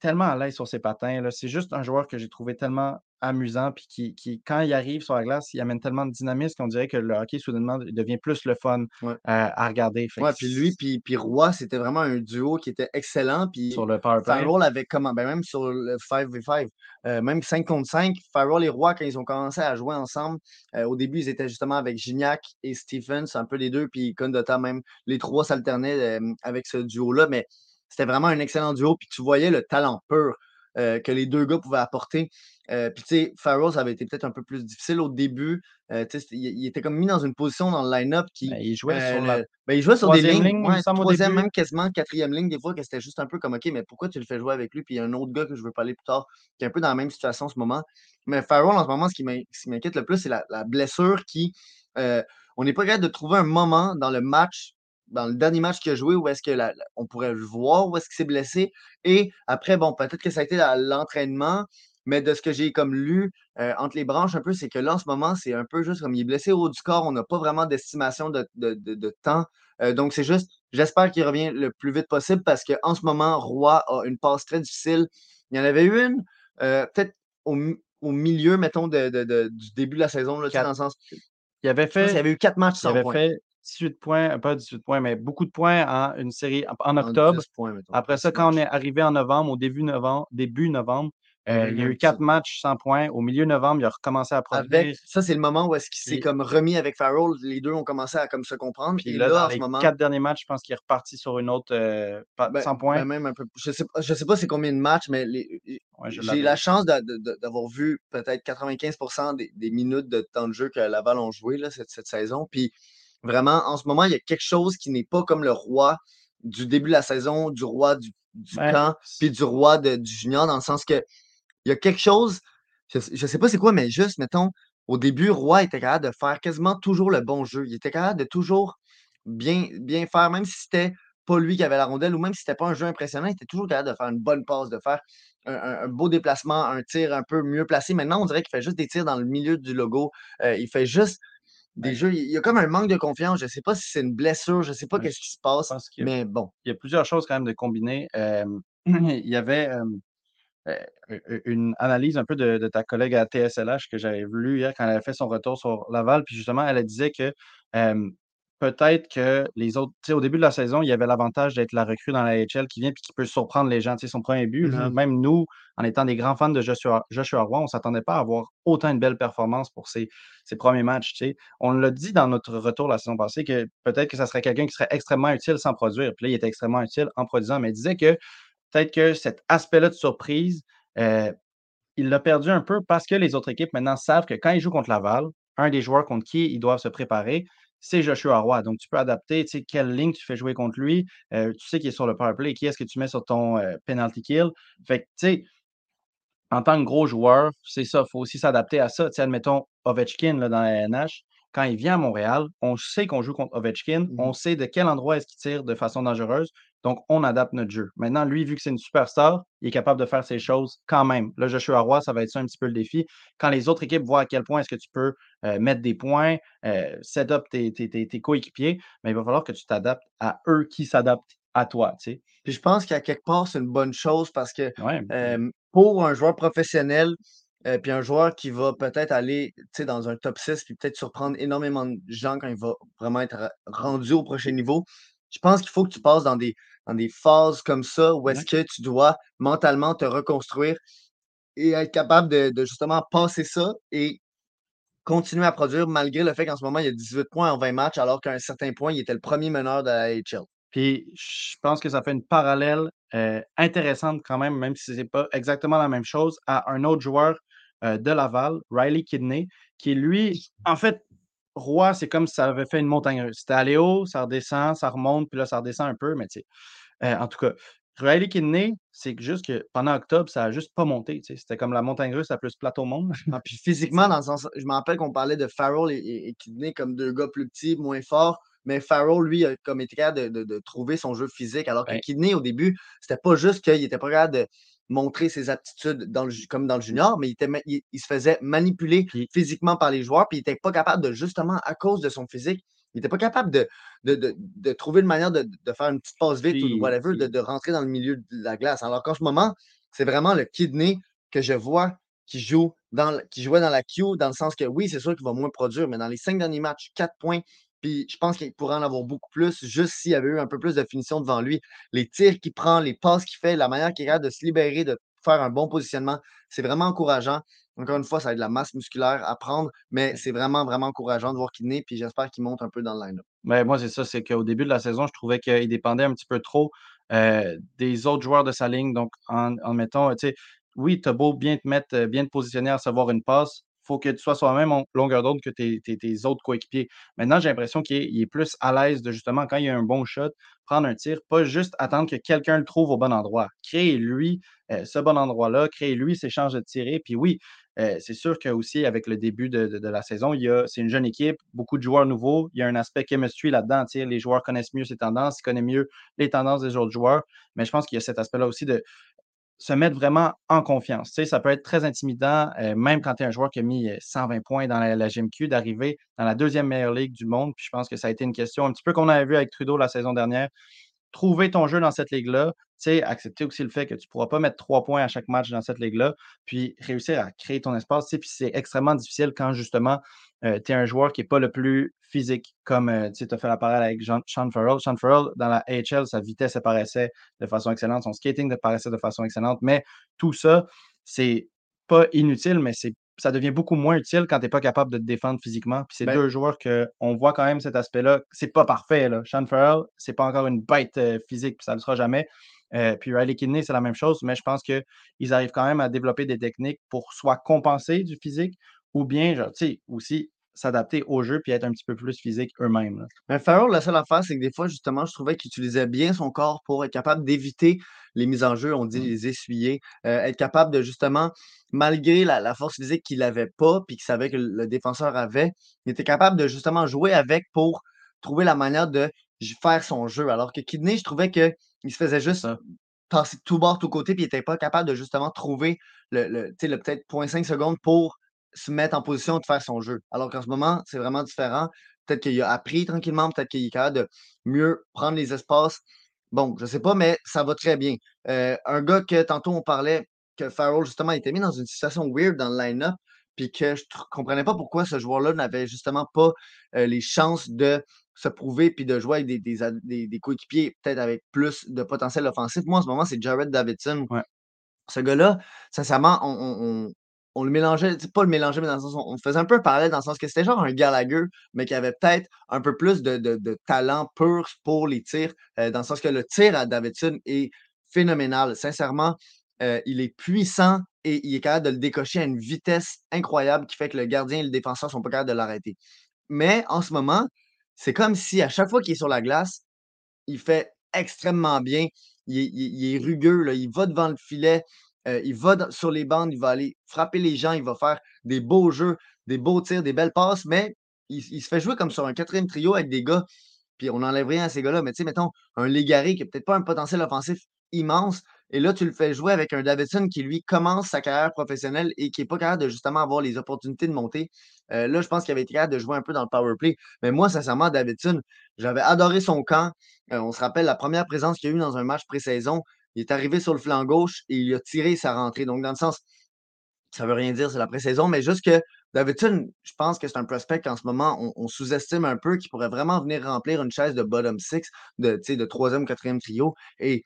tellement à l'aise sur ses patins. C'est juste un joueur que j'ai trouvé tellement amusant, puis qui, qui, quand il arrive sur la glace, il amène tellement de dynamisme qu'on dirait que le hockey, soudainement, devient plus le fun Ouais. euh, à regarder. Ouais, puis lui, puis, puis Roy, c'était vraiment un duo qui était excellent. Puis sur le power play. Farrell avait comment ben même sur le 5v5, euh, même 5 contre 5, Farrell et Roy, quand ils ont commencé à jouer ensemble, euh, au début, ils étaient justement avec Gignac et Stephens, un peu les deux, puis Condota même. Les trois s'alternaient avec ce duo-là, mais c'était vraiment un excellent duo. Puis tu voyais le talent pur euh, que les deux gars pouvaient apporter. Euh, puis tu sais, Farrell, ça avait été peut-être un peu plus difficile au début. Euh, il, il était comme mis dans une position dans le line-up qui. Ben, il jouait euh, sur la le- ben, il jouait sur des lignes, ligne, ouais, troisième, même quasiment quatrième ligne, des fois, que c'était juste un peu comme OK, mais pourquoi tu le fais jouer avec lui? Puis il y a un autre gars que je veux parler plus tard, qui est un peu dans la même situation en ce moment. Mais Farrell, en ce moment, ce qui m'inquiète le plus, c'est la, la blessure qui. euh, on n'est pas capable de trouver un moment dans le match, dans le dernier match qu'il a joué, où est-ce que la- la- on pourrait le voir, où est-ce qu'il s'est blessé. Et après, bon, peut-être que ça a été l'entraînement, mais de ce que j'ai comme lu euh, entre les branches un peu, c'est que là, en ce moment, c'est un peu juste comme il est blessé au haut du corps, on n'a pas vraiment d'estimation de, de- de- de temps. Euh, donc, c'est juste, j'espère qu'il revient le plus vite possible parce qu'en ce moment, Roy a une passe très difficile. Il y en avait eu une, euh, peut-être au, au milieu, mettons, de, de- de- du début de la saison, là, dans le sens. Il avait pense qu'il y fait, avait eu quatre matchs il sans avait points. fait 18 points, pas 18 points, mais beaucoup de points en une série en- octobre. 10 points, mettons, Après ça, quand on est arrivé en novembre, au début novembre, début novembre, euh, il y a eu quatre matchs sans points. Au milieu novembre, il a recommencé à produire. Avec, ça, c'est le moment où est-ce qu'il s'est comme remis avec Farrell. Les deux ont commencé à comme se comprendre. Puis Et là, là, dans en ce les moment, quatre derniers matchs, je pense qu'il est reparti sur une autre euh, ben, 100 points. ben, même un peu. Je sais, pas- je sais pas c'est combien de matchs, mais les- Ouais, j'ai la chance d'avoir vu peut-être 95% des, des minutes de temps de jeu que Laval ont joué là, cette, cette saison. Puis vraiment, en ce moment, il y a quelque chose qui n'est pas comme le roi du début de la saison, du roi du, du Ben, camp, puis du roi de- du junior, dans le sens que il y a quelque chose, je, je sais pas c'est quoi, mais juste, mettons, au début, Roy était capable de faire quasiment toujours le bon jeu. Il était capable de toujours bien, bien faire, même si c'était pas lui qui avait la rondelle ou même si c'était pas un jeu impressionnant, il était toujours capable de faire une bonne passe, de faire un, un- un beau déplacement, un tir un peu mieux placé. Maintenant, on dirait qu'il fait juste des tirs dans le milieu du logo. Euh, il fait juste des Ben, jeux. Il y a comme un manque de confiance. Je sais pas si c'est une blessure, je sais pas Ben, qu'est-ce qui se passe, a- mais bon. il y a plusieurs choses quand même de combiner. Euh, il y avait euh, une analyse un peu de, de ta collègue à TSLH que j'avais lu hier quand elle avait fait son retour sur Laval. Puis justement, elle disait que euh, peut-être que les autres, tu sais, au début de la saison, il y avait l'avantage d'être la recrue dans la HL qui vient puis qui peut surprendre les gens. Tu sais, son premier but, Mhm. même nous, en étant des grands fans de Joshua, Joshua Roy, on ne s'attendait pas à avoir autant une belle performance pour ses, ses premiers matchs. tu sais. On l'a dit dans notre retour la saison passée que peut-être que ça serait quelqu'un qui serait extrêmement utile sans produire. Puis là, il était extrêmement utile en produisant, mais il disait que peut-être que cet aspect-là de surprise, euh, il l'a perdu un peu parce que les autres équipes maintenant savent que quand ils jouent contre Laval, un des joueurs contre qui ils doivent se préparer, c'est Joshua Roy. Donc, tu peux adapter, tu sais, quelle ligne tu fais jouer contre lui. Euh, tu sais qu'il est sur le power play. Qui est-ce que tu mets sur ton euh, penalty kill? Fait que, tu sais, en tant que gros joueur, c'est ça, il faut aussi s'adapter à ça. Tu sais, admettons Ovechkin là, dans la NH, quand il vient à Montréal, on sait qu'on joue contre Ovechkin, Mhm. on sait de quel endroit est-ce qu'il tire de façon dangereuse, Donc, on adapte notre jeu. Maintenant, lui, vu que c'est une superstar, il est capable de faire ces choses quand même. Là, Joshua Roy, ça va être ça un petit peu le défi. Quand les autres équipes voient à quel point est-ce que tu peux euh, mettre des points, euh, set up tes, coéquipiers, mais il va falloir que tu t'adaptes à eux qui s'adaptent à toi. Tu sais. Puis je pense qu'à quelque part, c'est une bonne chose parce que pour un joueur professionnel, euh, puis un joueur qui va peut-être aller dans un top 6, puis peut-être surprendre énormément de gens quand il va vraiment être rendu au prochain niveau. Je pense qu'il faut que tu passes dans des, dans des phases comme ça où est-ce que tu dois mentalement te reconstruire et être capable de, justement passer ça et continuer à produire malgré le fait qu'en ce moment, il y a 18 points en 20 matchs, alors qu'à un certain point, il était le premier meneur de la HL. Puis je pense que ça fait une parallèle euh, intéressante quand même, même si ce n'est pas exactement la même chose, à un autre joueur euh, de Laval, Riley Kidney, qui lui, en fait, Roi, c'est comme si ça avait fait une montagne russe. C'était allé haut, ça redescend, ça remonte, puis là, ça redescend un peu, mais tu sais. Euh, en tout cas, Riley Kidney, c'est juste que pendant octobre, ça n'a juste pas monté. C'était comme la montagne russe la plus plate au monde. Ah, puis physiquement, dans le sens, je me rappelle qu'on parlait de Farrell et, Kidney comme deux gars plus petits, moins forts. Mais Farrell, lui, a comme été capable de, trouver son jeu physique. Alors que Kidney, au début, c'était pas juste qu'il était pas capable de montrer ses aptitudes dans le, comme dans le junior, mais il, était, il, se faisait manipuler physiquement par les joueurs, puis il n'était pas capable de, justement, à cause de son physique, il n'était pas capable de, de, trouver une manière de, faire une petite passe vite ou whatever, de, rentrer dans le milieu de la glace. Alors qu'en ce moment, c'est vraiment le kidney que je vois qui joue dans, qui jouait dans la queue, dans le sens que oui, c'est sûr qu'il va moins produire, mais dans les cinq derniers matchs, quatre points, puis je pense qu'il pourrait en avoir beaucoup plus, juste s'il avait eu un peu plus de finition devant lui. Les tirs qu'il prend, les passes qu'il fait, la manière qu'il a de se libérer, de faire un bon positionnement, c'est vraiment encourageant. Encore une fois, ça a de la masse musculaire à prendre, mais c'est vraiment, vraiment encourageant de voir qu'il naît, puis j'espère qu'il monte un peu dans le line-up. Ben, moi, c'est ça, c'est qu'au début de la saison, je trouvais qu'il dépendait un petit peu trop euh, des autres joueurs de sa ligne. Donc, en, en mettant, tu sais, oui, tu as beau bien te mettre, bien te positionner à savoir une passe, faut que tu sois soi-même longueur d'onde que tes, autres coéquipiers. Maintenant, j'ai l'impression qu'il est, plus à l'aise de justement, quand il y a un bon shot, prendre un tir, pas juste attendre que quelqu'un le trouve au bon endroit. Créer lui euh, ce bon endroit-là, créer lui ses chances de tirer. Puis oui, euh, c'est sûr que aussi avec le début de, la saison, c'est une jeune équipe, beaucoup de joueurs nouveaux. Il y a un aspect chemistry là-dedans. Les joueurs connaissent mieux ses tendances, ils connaissent mieux les tendances des autres joueurs. Mais je pense qu'il y a cet aspect-là aussi de se mettre vraiment en confiance. Tu sais, ça peut être très intimidant, euh, même quand tu es un joueur qui a mis 120 euh, points dans la, GMQ, d'arriver dans la deuxième meilleure ligue du monde. Puis je pense que ça a été une question un petit peu qu'on avait vu avec Trudeau la saison dernière. Trouver ton jeu dans cette ligue-là, accepter aussi le fait que tu ne pourras pas mettre trois points à chaque match dans cette ligue-là, puis réussir à créer ton espace. Puis c'est extrêmement difficile quand justement euh, tu es un joueur qui n'est pas le plus physique, comme euh, tu as fait la parole avec Sean Farrell. Sean Farrell, dans la AHL, sa vitesse apparaissait de façon excellente, son skating apparaissait de façon excellente, mais tout ça, c'est pas inutile, mais c'est ça devient beaucoup moins utile quand tu n'es pas capable de te défendre physiquement. Puis c'est ben deux joueurs qu'on voit quand même cet aspect-là. C'est pas parfait. Là. Sean Farrell, c'est pas encore une bête euh, physique, puis ça ne le sera jamais. puis Riley Kidney, c'est la même chose, mais je pense qu'ils arrivent quand même à développer des techniques pour soit compenser du physique ou bien, genre, tu sais, aussi s'adapter au jeu puis être un petit peu plus physique eux-mêmes. Mais Farrell, la seule affaire, c'est que des fois, justement, je trouvais qu'il utilisait bien son corps pour être capable d'éviter les mises en jeu, on dit mmh. les essuyer, euh, être capable de justement, malgré la, force physique qu'il n'avait pas puis qu'il savait que le défenseur avait, il était capable de justement jouer avec pour trouver la manière de faire son jeu. Alors que Kidney, je trouvais qu'il se faisait juste passer tout bord, tout côté, puis il n'était pas capable de justement trouver le, le, le peut-être 0.5 secondes pour se mettre en position de faire son jeu. Alors qu'en ce moment, c'est vraiment différent. Peut-être qu'il a appris tranquillement, peut-être qu'il est capable de mieux prendre les espaces. Bon, je ne sais pas, mais ça va très bien. Euh, un gars que tantôt on parlait que Farrell, justement, était mis dans une situation weird dans le line-up, puis que je ne comprenais pas pourquoi ce joueur-là n'avait justement pas euh, les chances de se prouver puis de jouer avec des, des, coéquipiers peut-être avec plus de potentiel offensif. Moi, en ce moment, c'est Jared Davidson. Ce gars-là, sincèrement, on, on le mélangeait, pas le mélangeait, mais dans le sens, on faisait un peu parler dans le sens que c'était genre un Gallagher, mais qui avait peut-être un peu plus de, talent pur pour les tirs, euh, dans le sens que le tir à Davidson est phénoménal. Sincèrement, euh, il est puissant et il est capable de le décocher à une vitesse incroyable qui fait que le gardien et le défenseur sont pas capables de l'arrêter. Mais en ce moment, c'est comme si à chaque fois qu'il est sur la glace, il fait extrêmement bien. Il, est rugueux, il va devant le filet, euh, il va sur les bandes, il va aller frapper les gens, il va faire des beaux jeux, des beaux tirs, des belles passes, mais il, se fait jouer comme sur un quatrième trio avec des gars. puis on n'enlève rien à ces gars-là. Mais tu sais, mettons, un Légaré qui n'a peut-être pas un potentiel offensif immense, et là, tu le fais jouer avec un Davidson qui, lui, commence sa carrière professionnelle et qui n'est pas capable de justement avoir les opportunités de monter. Euh, là, je pense qu'il avait été capable de jouer un peu dans le power play. Mais moi, sincèrement, Davidson, j'avais adoré son camp. Euh, on se rappelle la première présence qu'il a eu dans un match pré-saison. Il est arrivé sur le flanc gauche et il a tiré sa rentrée. Donc, dans le sens, ça veut rien dire, c'est la pré-saison, mais juste que Davidson, je pense que c'est un prospect qu'en ce moment, on, sous-estime un peu, qui pourrait vraiment venir remplir une chaise de bottom six, de, de troisième, quatrième trio. Et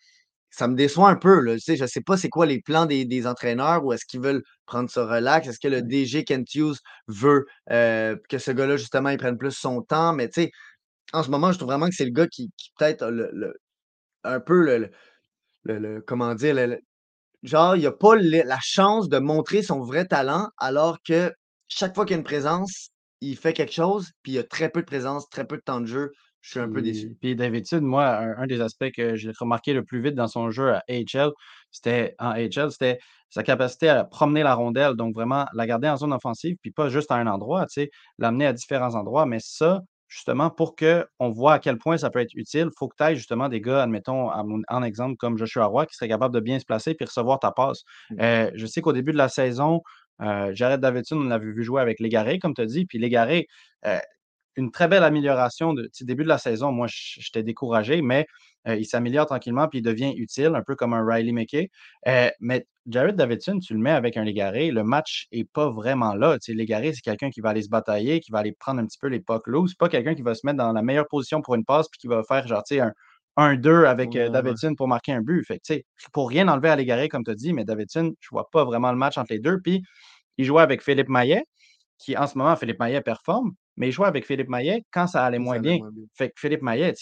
ça me déçoit un peu. Là. je ne sais pas c'est quoi les plans des, entraîneurs ou est-ce qu'ils veulent prendre ça relax. Est-ce que le DG Kent Hughes veut euh, que ce gars-là, justement, il prenne plus son temps? Mais tu sais, en ce moment, je trouve vraiment que c'est le gars qui, peut-être le, un peu le, le, comment dire, genre, il n'a pas la chance de montrer son vrai talent alors que chaque fois qu'il y a une présence, il fait quelque chose, puis il y a très peu de présence, très peu de temps de jeu. Je suis un peu déçu. Puis Davidson, moi, un, des aspects que j'ai remarqué le plus vite dans son jeu à AHL, c'était en c'était sa capacité à promener la rondelle, donc vraiment la garder en zone offensive, puis pas juste à un endroit, tu l'amener à différents endroits. Mais ça, justement, pour qu'on voit à quel point ça peut être utile, il faut que tu aies justement des gars, admettons, en, exemple, comme Joshua Roy, qui serait capable de bien se placer puis recevoir ta passe. Mmh. Euh, je sais qu'au début de la saison, euh, Jared Davidson, on l'avait vu jouer avec Légaré, comme tu as dit, puis Légaré, euh, une très belle amélioration de début de la saison. Moi, j'étais découragé, mais euh, il s'améliore tranquillement puis il devient utile, un peu comme un Riley McKay. Euh, mais Jared Davidson, tu le mets avec un Légaré, le match n'est pas vraiment là. Tu Légaré, c'est quelqu'un qui va aller se batailler, qui va aller prendre un petit peu les pucks loose. pas quelqu'un qui va se mettre dans la meilleure position pour une passe puis qui va faire genre, un 1-2 avec euh, Davidson pour marquer un but. Fait pour rien enlever à Légaré, comme tu as dit, mais Davidson, je vois pas vraiment le match entre les deux. Puis il jouait avec Philippe Maillet, qui en ce moment, Philippe Maillet performe, mais il jouait avec Philippe Maillet quand ça allait moins bien. Fait que Philippe Maillet,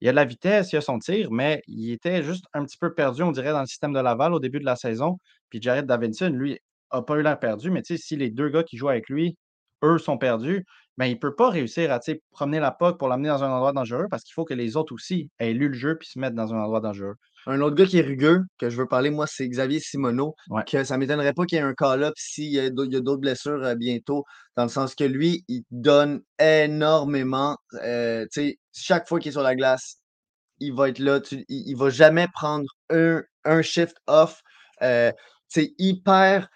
il a de la vitesse, il a son tir, mais il était juste un petit peu perdu, on dirait, dans le système de Laval au début de la saison. Puis Jared Davidson, lui, n'a pas eu l'air perdu, mais si les deux gars qui jouent avec lui, eux, sont perdus, ben, il ne peut pas réussir à promener la POC pour l'amener dans un endroit dangereux parce qu'il faut que les autres aussi aient lu le jeu puis se mettent dans un endroit dangereux. Un autre gars qui est rugueux, que je veux parler, moi, c'est Xavier Simoneau. Que ça ne m'étonnerait pas qu'il y ait un call-up s'il y a d'autres blessures euh, bientôt, dans le sens que lui, il donne énormément. Euh, chaque fois qu'il est sur la glace, il va être là. il ne va jamais prendre un, un shift off. Euh, c'est hyper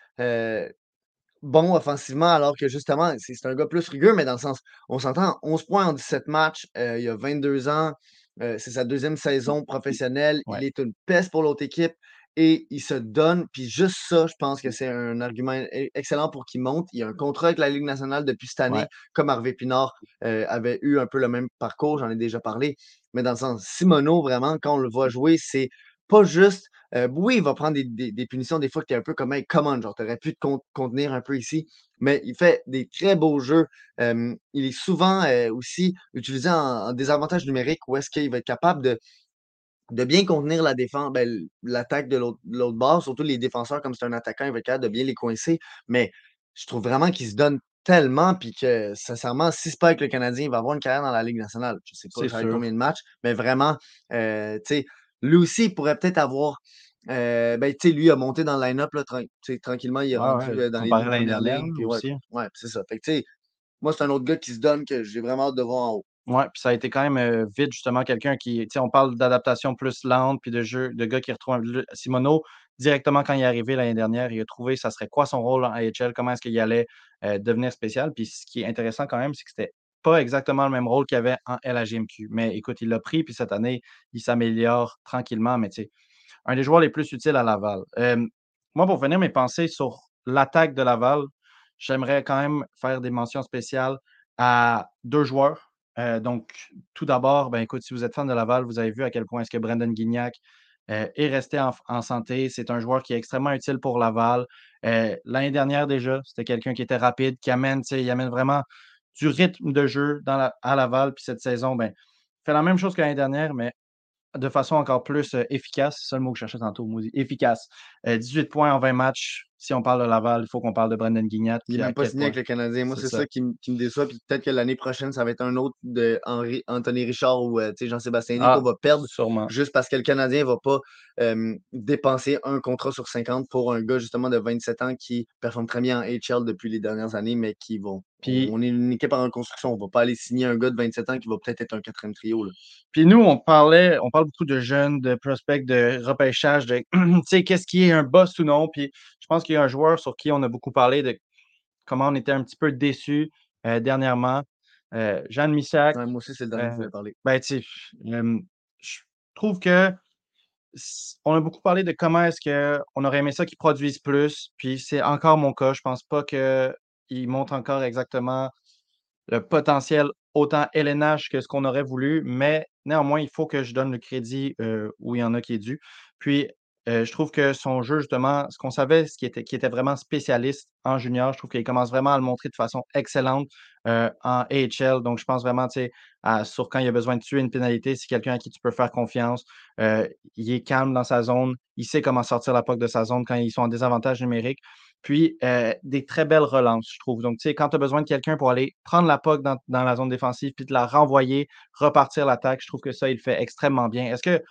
bon offensivement, alors que justement, c'est un gars plus rugueux, mais dans le sens, on s'entend, 11 points en 17 matchs, il y a 22 ans, c'est sa deuxième saison professionnelle, il est une peste pour l'autre équipe et il se donne. Puis juste ça, je pense que c'est un argument e, excellent pour qu'il monte. Il a un contrat avec la Ligue nationale depuis cette année, comme Harvey Pinard avait eu un peu le même parcours, j'en ai déjà parlé. Mais dans le sens, Simono, vraiment, quand on le voit jouer, c'est pas juste euh, oui, il va prendre des, punitions des fois qui est un peu comme, hey, comment, genre, t'aurais pu te contenir un peu ici. Mais il fait des très beaux jeux. il est souvent euh, aussi utilisé en, désavantage numérique où est-ce qu'il va être capable de, de bien contenir la défense, ben, l'attaque de l'autre bord, surtout les défenseurs, comme c'est un attaquant, il va être capable de bien les coincer. Mais je trouve vraiment qu'il se donne tellement, puis que sincèrement, si c'est pas avec le Canadien, il va avoir une carrière dans la Ligue nationale. Je sais pas combien de matchs, mais vraiment, euh, tu sais, lui aussi, il pourrait peut-être avoir. Euh, ben, tu sais, lui a monté dans le line-up, là, tranquillement, il est rendu euh, dans les l'année dernière. Ouais, ouais c'est ça. Fait que, tu sais, moi, c'est un autre gars qui se donne que j'ai vraiment hâte de voir en haut. Oui, puis ça a été quand même euh, vite, justement, quelqu'un qui, tu sais, on parle d'adaptation plus lente, puis de jeu, de gars qui retrouve Simono, directement quand il est arrivé l'année dernière, il a trouvé ça serait quoi son rôle en AHL, comment est-ce qu'il allait devenir spécial. Puis ce qui est intéressant quand même, c'est que c'était exactement le même rôle qu'il avait en LHGMQ. Mais écoute, il l'a pris, puis cette année, il s'améliore tranquillement. Mais tu sais, un des joueurs les plus utiles à Laval. moi, pour venir mes pensées sur l'attaque de Laval, j'aimerais quand même faire des mentions spéciales à deux joueurs. Euh, donc, tout d'abord, ben, écoute, si vous êtes fan de Laval, vous avez vu à quel point est-ce que Brendan Guignac euh, est resté en, santé. C'est un joueur qui est extrêmement utile pour Laval. Euh, l'année dernière déjà, c'était quelqu'un qui était rapide, qui amène, il amène vraiment du rythme de jeu dans la, à Laval. Puis cette saison, ben, fait la même chose que l'année dernière, mais de façon encore plus efficace. C'est ça le mot que je cherchais tantôt, efficace. 18 points en 20 matchs. Si on parle de Laval, il faut qu'on parle de Brendan Guignat. Il n'est même pas signé avec le Canadien. Moi, c'est ça, qui, me déçoit. Puis peut-être que l'année prochaine, ça va être un autre de Henri, Anthony Richard ou Jean-Sébastien Nico ah, va perdre. Sûrement. Juste parce que le Canadien ne va pas dépenser un contrat sur 50 pour un gars justement de 27 ans qui performe très bien en HL depuis les dernières années, mais qui vont Puis, On est une équipe en reconstruction. On va pas aller signer un gars de 27 ans qui va peut-être être un quatrième trio. Là. puis nous, on parlait, on parle beaucoup de jeunes, de prospects, de repêchage, de qu'est-ce qui est un boss ou non. Puis je pense qu'il y a un joueur sur qui on a beaucoup parlé de comment on était un petit peu déçus euh, dernièrement. Euh, Jeanne Missac, Ouais, moi aussi, c'est le dernier que je euh, voulais parler. ben, je trouve que on a beaucoup parlé de comment est-ce qu'on aurait aimé ça qu'ils produisent plus. Puis c'est encore mon cas. Je pense pas qu'ils montrent encore exactement le potentiel autant LNH que ce qu'on aurait voulu, mais néanmoins, il faut que je donne le crédit euh, où il y en a qui est dû. Puis, euh, je trouve que son jeu, justement, ce qu'on savait, ce qui était, vraiment spécialiste en junior, je trouve qu'il commence vraiment à le montrer de façon excellente euh, en AHL. Donc, je pense vraiment, à- sur quand il a besoin de tuer une pénalité, c'est quelqu'un à qui tu peux faire confiance. Il est calme dans sa zone. Il sait comment sortir la POC de sa zone quand ils sont en désavantage numérique. Puis, euh, des très belles relances, je trouve. Donc, tu sais, quand tu as besoin de quelqu'un pour aller prendre la POC dans, la zone défensive puis de la renvoyer, repartir l'attaque, je trouve que ça, il fait extrêmement bien. Est-ce que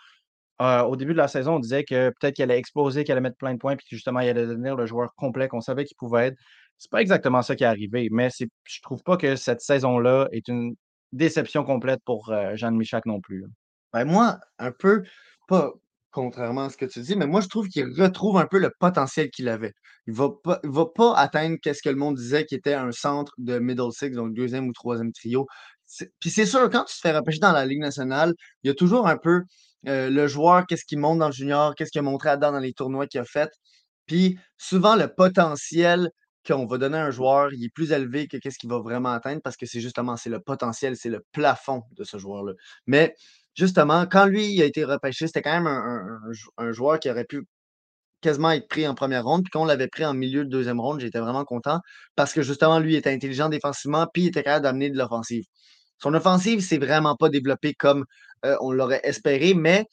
euh, au début de la saison, on disait que peut-être qu'il allait exploser, qu'il allait mettre plein de points, puis que justement, il allait devenir le joueur complet qu'on savait qu'il pouvait être? C'est pas exactement ça qui est arrivé, mais c'est, je trouve pas que cette saison-là est une déception complète pour euh, Jean Michak non plus. Ben, moi, un peu, pas contrairement à ce que tu dis, mais moi, je trouve qu'il retrouve un peu le potentiel qu'il avait. Il va pas, va pas atteindre qu'est-ce que le monde disait qui était un centre de middle six, donc deuxième ou troisième trio. Puis c'est sûr, quand tu te fais repêcher dans la Ligue nationale, il y a toujours un peu euh, le joueur, qu'est-ce qu'il montre dans le junior, qu'est-ce qu'il a montré à dedans dans les tournois qu'il a fait. Puis souvent, le potentiel qu'on va donner à un joueur, il est plus élevé que qu'est-ce qu'il va vraiment atteindre parce que c'est justement, c'est le potentiel, c'est le plafond de ce joueur-là. Mais justement, quand lui il a été repêché, c'était quand même un, un- un jou- un joueur qui aurait pu quasiment être pris en première ronde. Puis quand on l'avait pris en milieu de deuxième ronde, j'étais vraiment content parce que justement, lui était intelligent défensivement, puis il était capable d'amener de l'offensive. Son offensive, c'est vraiment pas développé comme euh, on l'aurait espéré, mais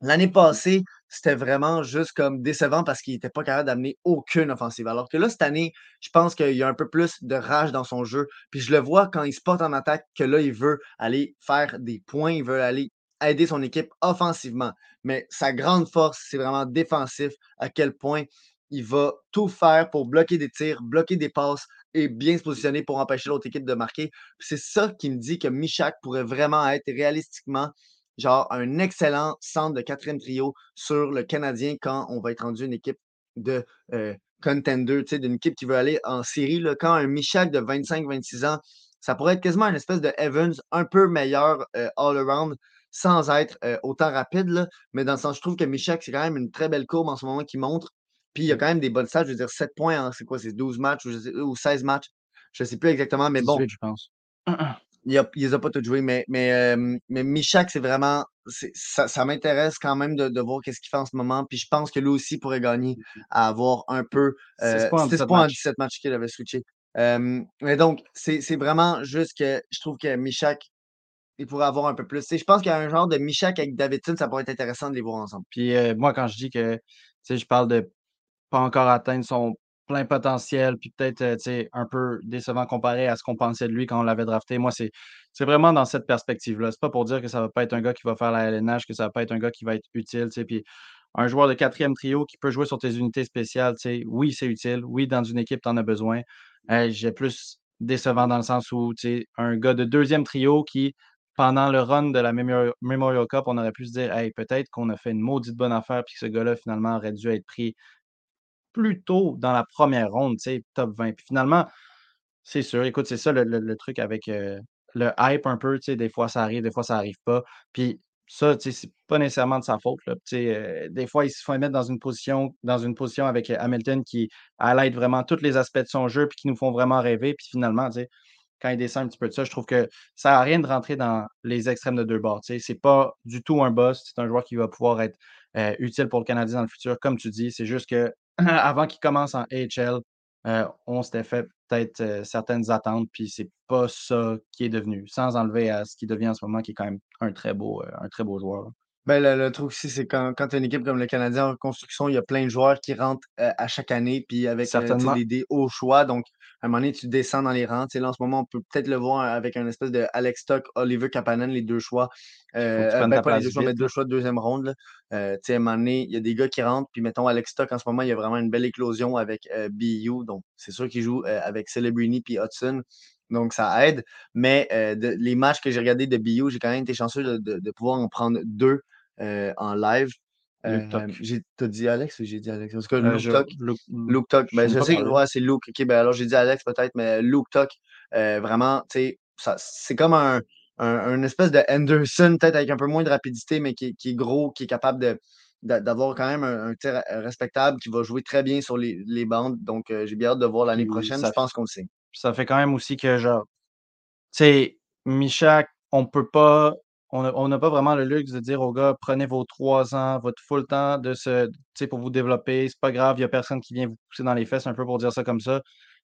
L'année passée, c'était vraiment juste comme décevant parce qu'il n'était pas capable d'amener aucune offensive. Alors que là, cette année, je pense qu'il y a un peu plus de rage dans son jeu. Puis je le vois quand il se porte en attaque, que là, il veut aller faire des points, il veut aller aider son équipe offensivement. Mais sa grande force, c'est vraiment défensif, à quel point il va tout faire pour bloquer des tirs, bloquer des passes et bien se positionner pour empêcher l'autre équipe de marquer. C'est ça qui me dit que Michak pourrait vraiment être réalistiquement genre un excellent centre de quatrième trio sur le Canadien quand on va être rendu une équipe de euh, contender, d'une équipe qui veut aller en série. Quand un Michak de 25-26 ans, ça pourrait être quasiment une espèce de Evans un peu meilleur euh, all-around sans être euh, autant rapide. Là, mais dans le sens, je trouve que Michak, c'est quand même une très belle courbe en ce moment qui montre. Puis il y a quand même des bonnes stats, je veux dire 7 points, en- c'est quoi, c'est 12 matchs ou, je sais- ou 16 matchs, je ne sais plus exactement, mais bon, 18, je pense. il, a, il les a pas tous joués, mais, mais, euh, mais Michak, c'est vraiment. c'est- Ça, ça m'intéresse quand même de, de voir qu'est-ce qu'il fait en ce moment. Puis je pense que lui aussi pourrait gagner à avoir un peu. 6 Euh, points en 6 17 points en matchs. 17 matchs qu'il avait switché. Euh, mais donc, c'est c'est vraiment juste que je trouve que Michak, il pourrait avoir un peu plus. Tu sais, je pense qu'il y a un genre de Michak avec Davidson, ça pourrait être intéressant de les voir ensemble. Puis euh, moi, quand je dis que, tu sais, je parle de pas encore atteindre son plein potentiel, puis peut-être, euh, un peu décevant comparé à ce qu'on pensait de lui quand on l'avait drafté. Moi, c'est vraiment dans cette perspective-là. C'est pas pour dire que ça va pas être un gars qui va faire la LNH, que ça va pas être un gars qui va être utile. Puis un joueur de quatrième trio qui peut jouer sur tes unités spéciales, oui, c'est utile. Oui, dans une équipe, tu en as besoin. J'ai plus décevant dans le sens où, un gars de deuxième trio qui, pendant le run de la Memorial Cup, on aurait pu se dire, hey, peut-être qu'on a fait une maudite bonne affaire, puis que ce gars-là, finalement, aurait dû être pris plus tôt dans la première ronde, top 20. Puis finalement, c'est sûr, écoute, c'est ça le, le- truc avec euh, le hype un peu, des fois ça arrive, des fois ça arrive pas. Puis ça, c'est pas nécessairement de sa faute, euh, des fois, il se fait mettre dans une position, dans une position avec euh, Hamilton qui highlight vraiment tous les aspects de son jeu, puis qui nous font vraiment rêver. Puis finalement, quand il descend un petit peu de ça, je trouve que ça n'a rien de rentrer dans les extrêmes de deux bords. C'est pas du tout un boss, c'est un joueur qui va pouvoir être utile pour le Canadien dans le futur, comme tu dis. C'est juste que avant qu'il commence en AHL, euh, on s'était fait peut-être euh, certaines attentes, puis c'est pas ça qui est devenu, sans enlever à ce qui devient en ce moment, qui est quand même un très beau, euh, un très beau joueur. Ben, le le truc aussi, c'est quand quand tu as une équipe comme le Canadien en reconstruction, il y a plein de joueurs qui rentrent, à chaque année, puis avec, Certainement. des des hauts choix. Donc, à un moment donné, tu descends dans les rangs. Là, en ce moment, on peut peut-être le voir avec un espèce de Alex Stock, Oliver Kapanen, les 2 choix, prennes ben, pas les 2 place choix, mais vite, 2 là. choix de 2e ronde, là. À un moment donné, il y a des gars qui rentrent, puis mettons Alex Stock, en ce moment, il y a vraiment une belle éclosion avec, BU. Donc, c'est sûr qu'il joue, avec Celebrini puis Hudson. Donc, ça aide. Mais, de les matchs que j'ai regardés de BU, j'ai quand même été chanceux de de de pouvoir en prendre 2, heu, en live. Luke Hem, Tuck. j'ai tu as dit Alex ou j'ai dit Alex? En tout cas, Luke je Tuck. Luke Luke Tuck. je Ben, je sais que ouais, c'est Luke. OK, ben, alors j'ai dit Alex peut-être, mais Luke Tuck, heu, vraiment, tu sais, c'est comme un un un espèce de Henderson, peut-être avec un peu moins de rapidité, mais qui est qui est gros, qui est capable de d'a d'avoir quand même un un tir, respectable, qui va jouer très bien sur les les bandes. Donc, heu, j'ai bien hâte de voir l'année prochaine. ça Je pense qu'on le signe. ça fait quand même aussi que genre tu sais, Michak, on peut pas on n'a pas vraiment le luxe de dire aux gars: «Prenez vos 3 ans, votre full temps de se tu sais, pour vous développer. C'est pas grave, il y a personne qui vient vous pousser dans les fesses», un peu pour dire ça comme ça.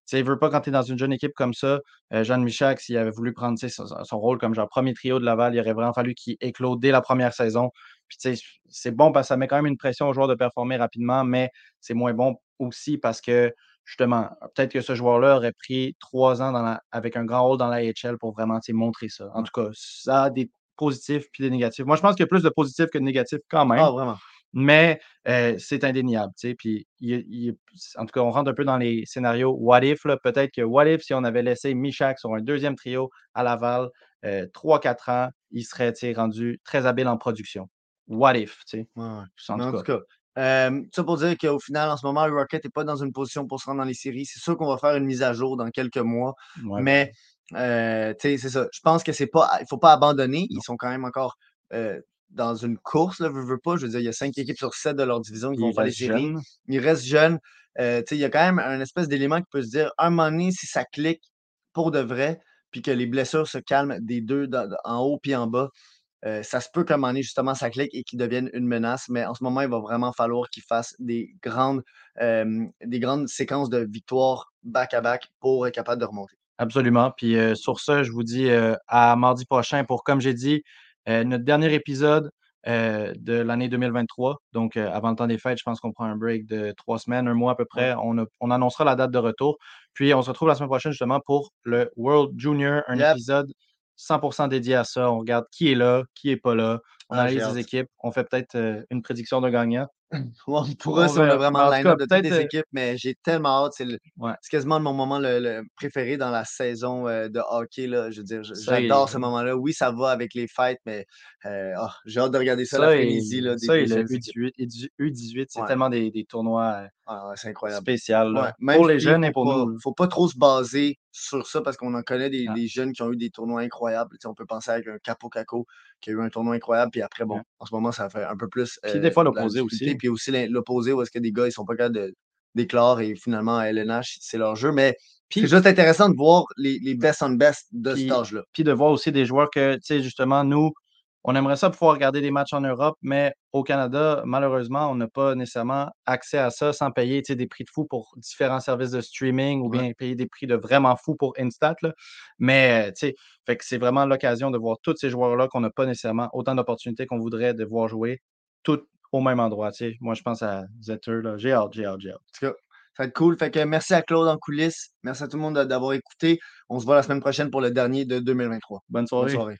Tu sais, veux pas quand tu es dans une jeune équipe comme ça, heu, Jean Michak, s'il avait voulu prendre, son rôle comme genre 1er trio de Laval, il aurait vraiment fallu qu'il éclose dès la 1re saison. Puis tu sais, c'est bon parce que ça met quand même une pression aux joueurs de performer rapidement, mais c'est moins bon aussi parce que justement, peut-être que ce joueur-là aurait pris 3 ans dans la avec un grand rôle dans l'AHL pour vraiment, tu sais, montrer ça. En tout cas, ça a des positifs puis des négatifs. Moi, je pense qu'il y a plus de positifs que de négatifs quand même, Ah, vraiment. mais heu, c'est indéniable. Puis il il en tout cas, on rentre un peu dans les scénarios what if. Peut-être que what if si on avait laissé Michak sur un 2e trio à Laval, heu, 3-4 ans, il serait, rendu très habile en production. What if, tu sais? Ouais, ouais. En tout en tout cas. ça pour dire qu'au final, en ce moment, le Rocket est pas dans une position pour se rendre dans les séries. C'est sûr qu'on va faire une mise à jour dans quelques mois, Ouais, mais sais, c'est ça. Je pense que c'est pas il faut pas abandonner. Ils sont quand même encore, heu, dans une course, là, veux, veux pas. Je veux dire, il y a 5 équipes sur 7 de leur division qui vont faire les séries. Ils restent jeunes. Sais, il y a quand même un espèce d'élément qui peut se dire, à un moment donné, si ça clique pour de vrai, puis que les blessures se calment des 2 dans dans en haut puis en bas, ça se peut qu'à un moment donné, justement, ça clique et qu'ils deviennent une menace. Mais en ce moment, il va vraiment falloir qu'ils fassent des grandes, des grandes séquences de victoires back à back pour être capable de remonter. Absolument. Puis, heu, sur ce, je vous dis, heu, à mardi prochain pour, comme j'ai dit, heu, notre dernier épisode, de l'année 2023. Donc, avant le temps des fêtes, je pense qu'on prend un break de 3 semaines, 1 mois à peu près. On a on annoncera la date de retour. Puis on se retrouve la semaine prochaine justement pour le World Junior, un Yep. épisode 100% dédié à ça. On regarde qui est là, qui est pas là. On Ah, analyse les équipes. On fait peut-être, une prédiction d'un gagnant. On pourra si on a vraiment le line-up de toutes les heu équipes, mais j'ai tellement hâte. C'est Ouais. quasiment mon moment le le préféré dans la saison, heu, de hockey, là. Je veux dire, j'adore ce moment-là. Oui, ça va avec les fêtes, mais heu, ah, j'ai hâte de regarder ça Ça l'après-midi, des ça et des le jeunes équipes. U18 et du U18, c'est Ouais. tellement des des tournois, heu, Ah incroyable. pour les jeunes et pour nous, là. faut pas trop se baser sur ça parce qu'on en connaît des Ah. des jeunes qui ont eu des tournois incroyables. On peut penser avec un Kaapo Kakko qui a eu un tournoi incroyable, puis après, bon, en ce moment, ça fait un peu plus, Puis des fois l'opposé aussi. Puis aussi l'opposé où est-ce que des gars, ils sont pas capables de d'éclore et finalement à LNH, c'est leur jeu. Mais c'est juste intéressant de voir les les best on best de cet puis âge-là. puis de voir aussi des joueurs que, tu sais, justement, nous, on aimerait ça pouvoir regarder des matchs en Europe, mais au Canada, malheureusement, on n'a pas nécessairement accès à ça sans payer, des prix de fou pour différents services de streaming ou Ouais. bien payer des prix de vraiment fou pour Instat, là. Mais, fait que c'est vraiment l'occasion de voir tous ces joueurs-là qu'on n'a pas nécessairement autant d'opportunités qu'on voudrait de voir jouer, tous au même endroit. Moi, je pense à Zetter. J'ai hâte, j'ai hâte, j'ai hâte. En tout cas, ça va être cool. Fait que merci à Claude en coulisses. Merci à tout le monde de d'avoir écouté. On se voit la semaine prochaine pour le dernier de 2023. Bonne Bonne soirée. soirée.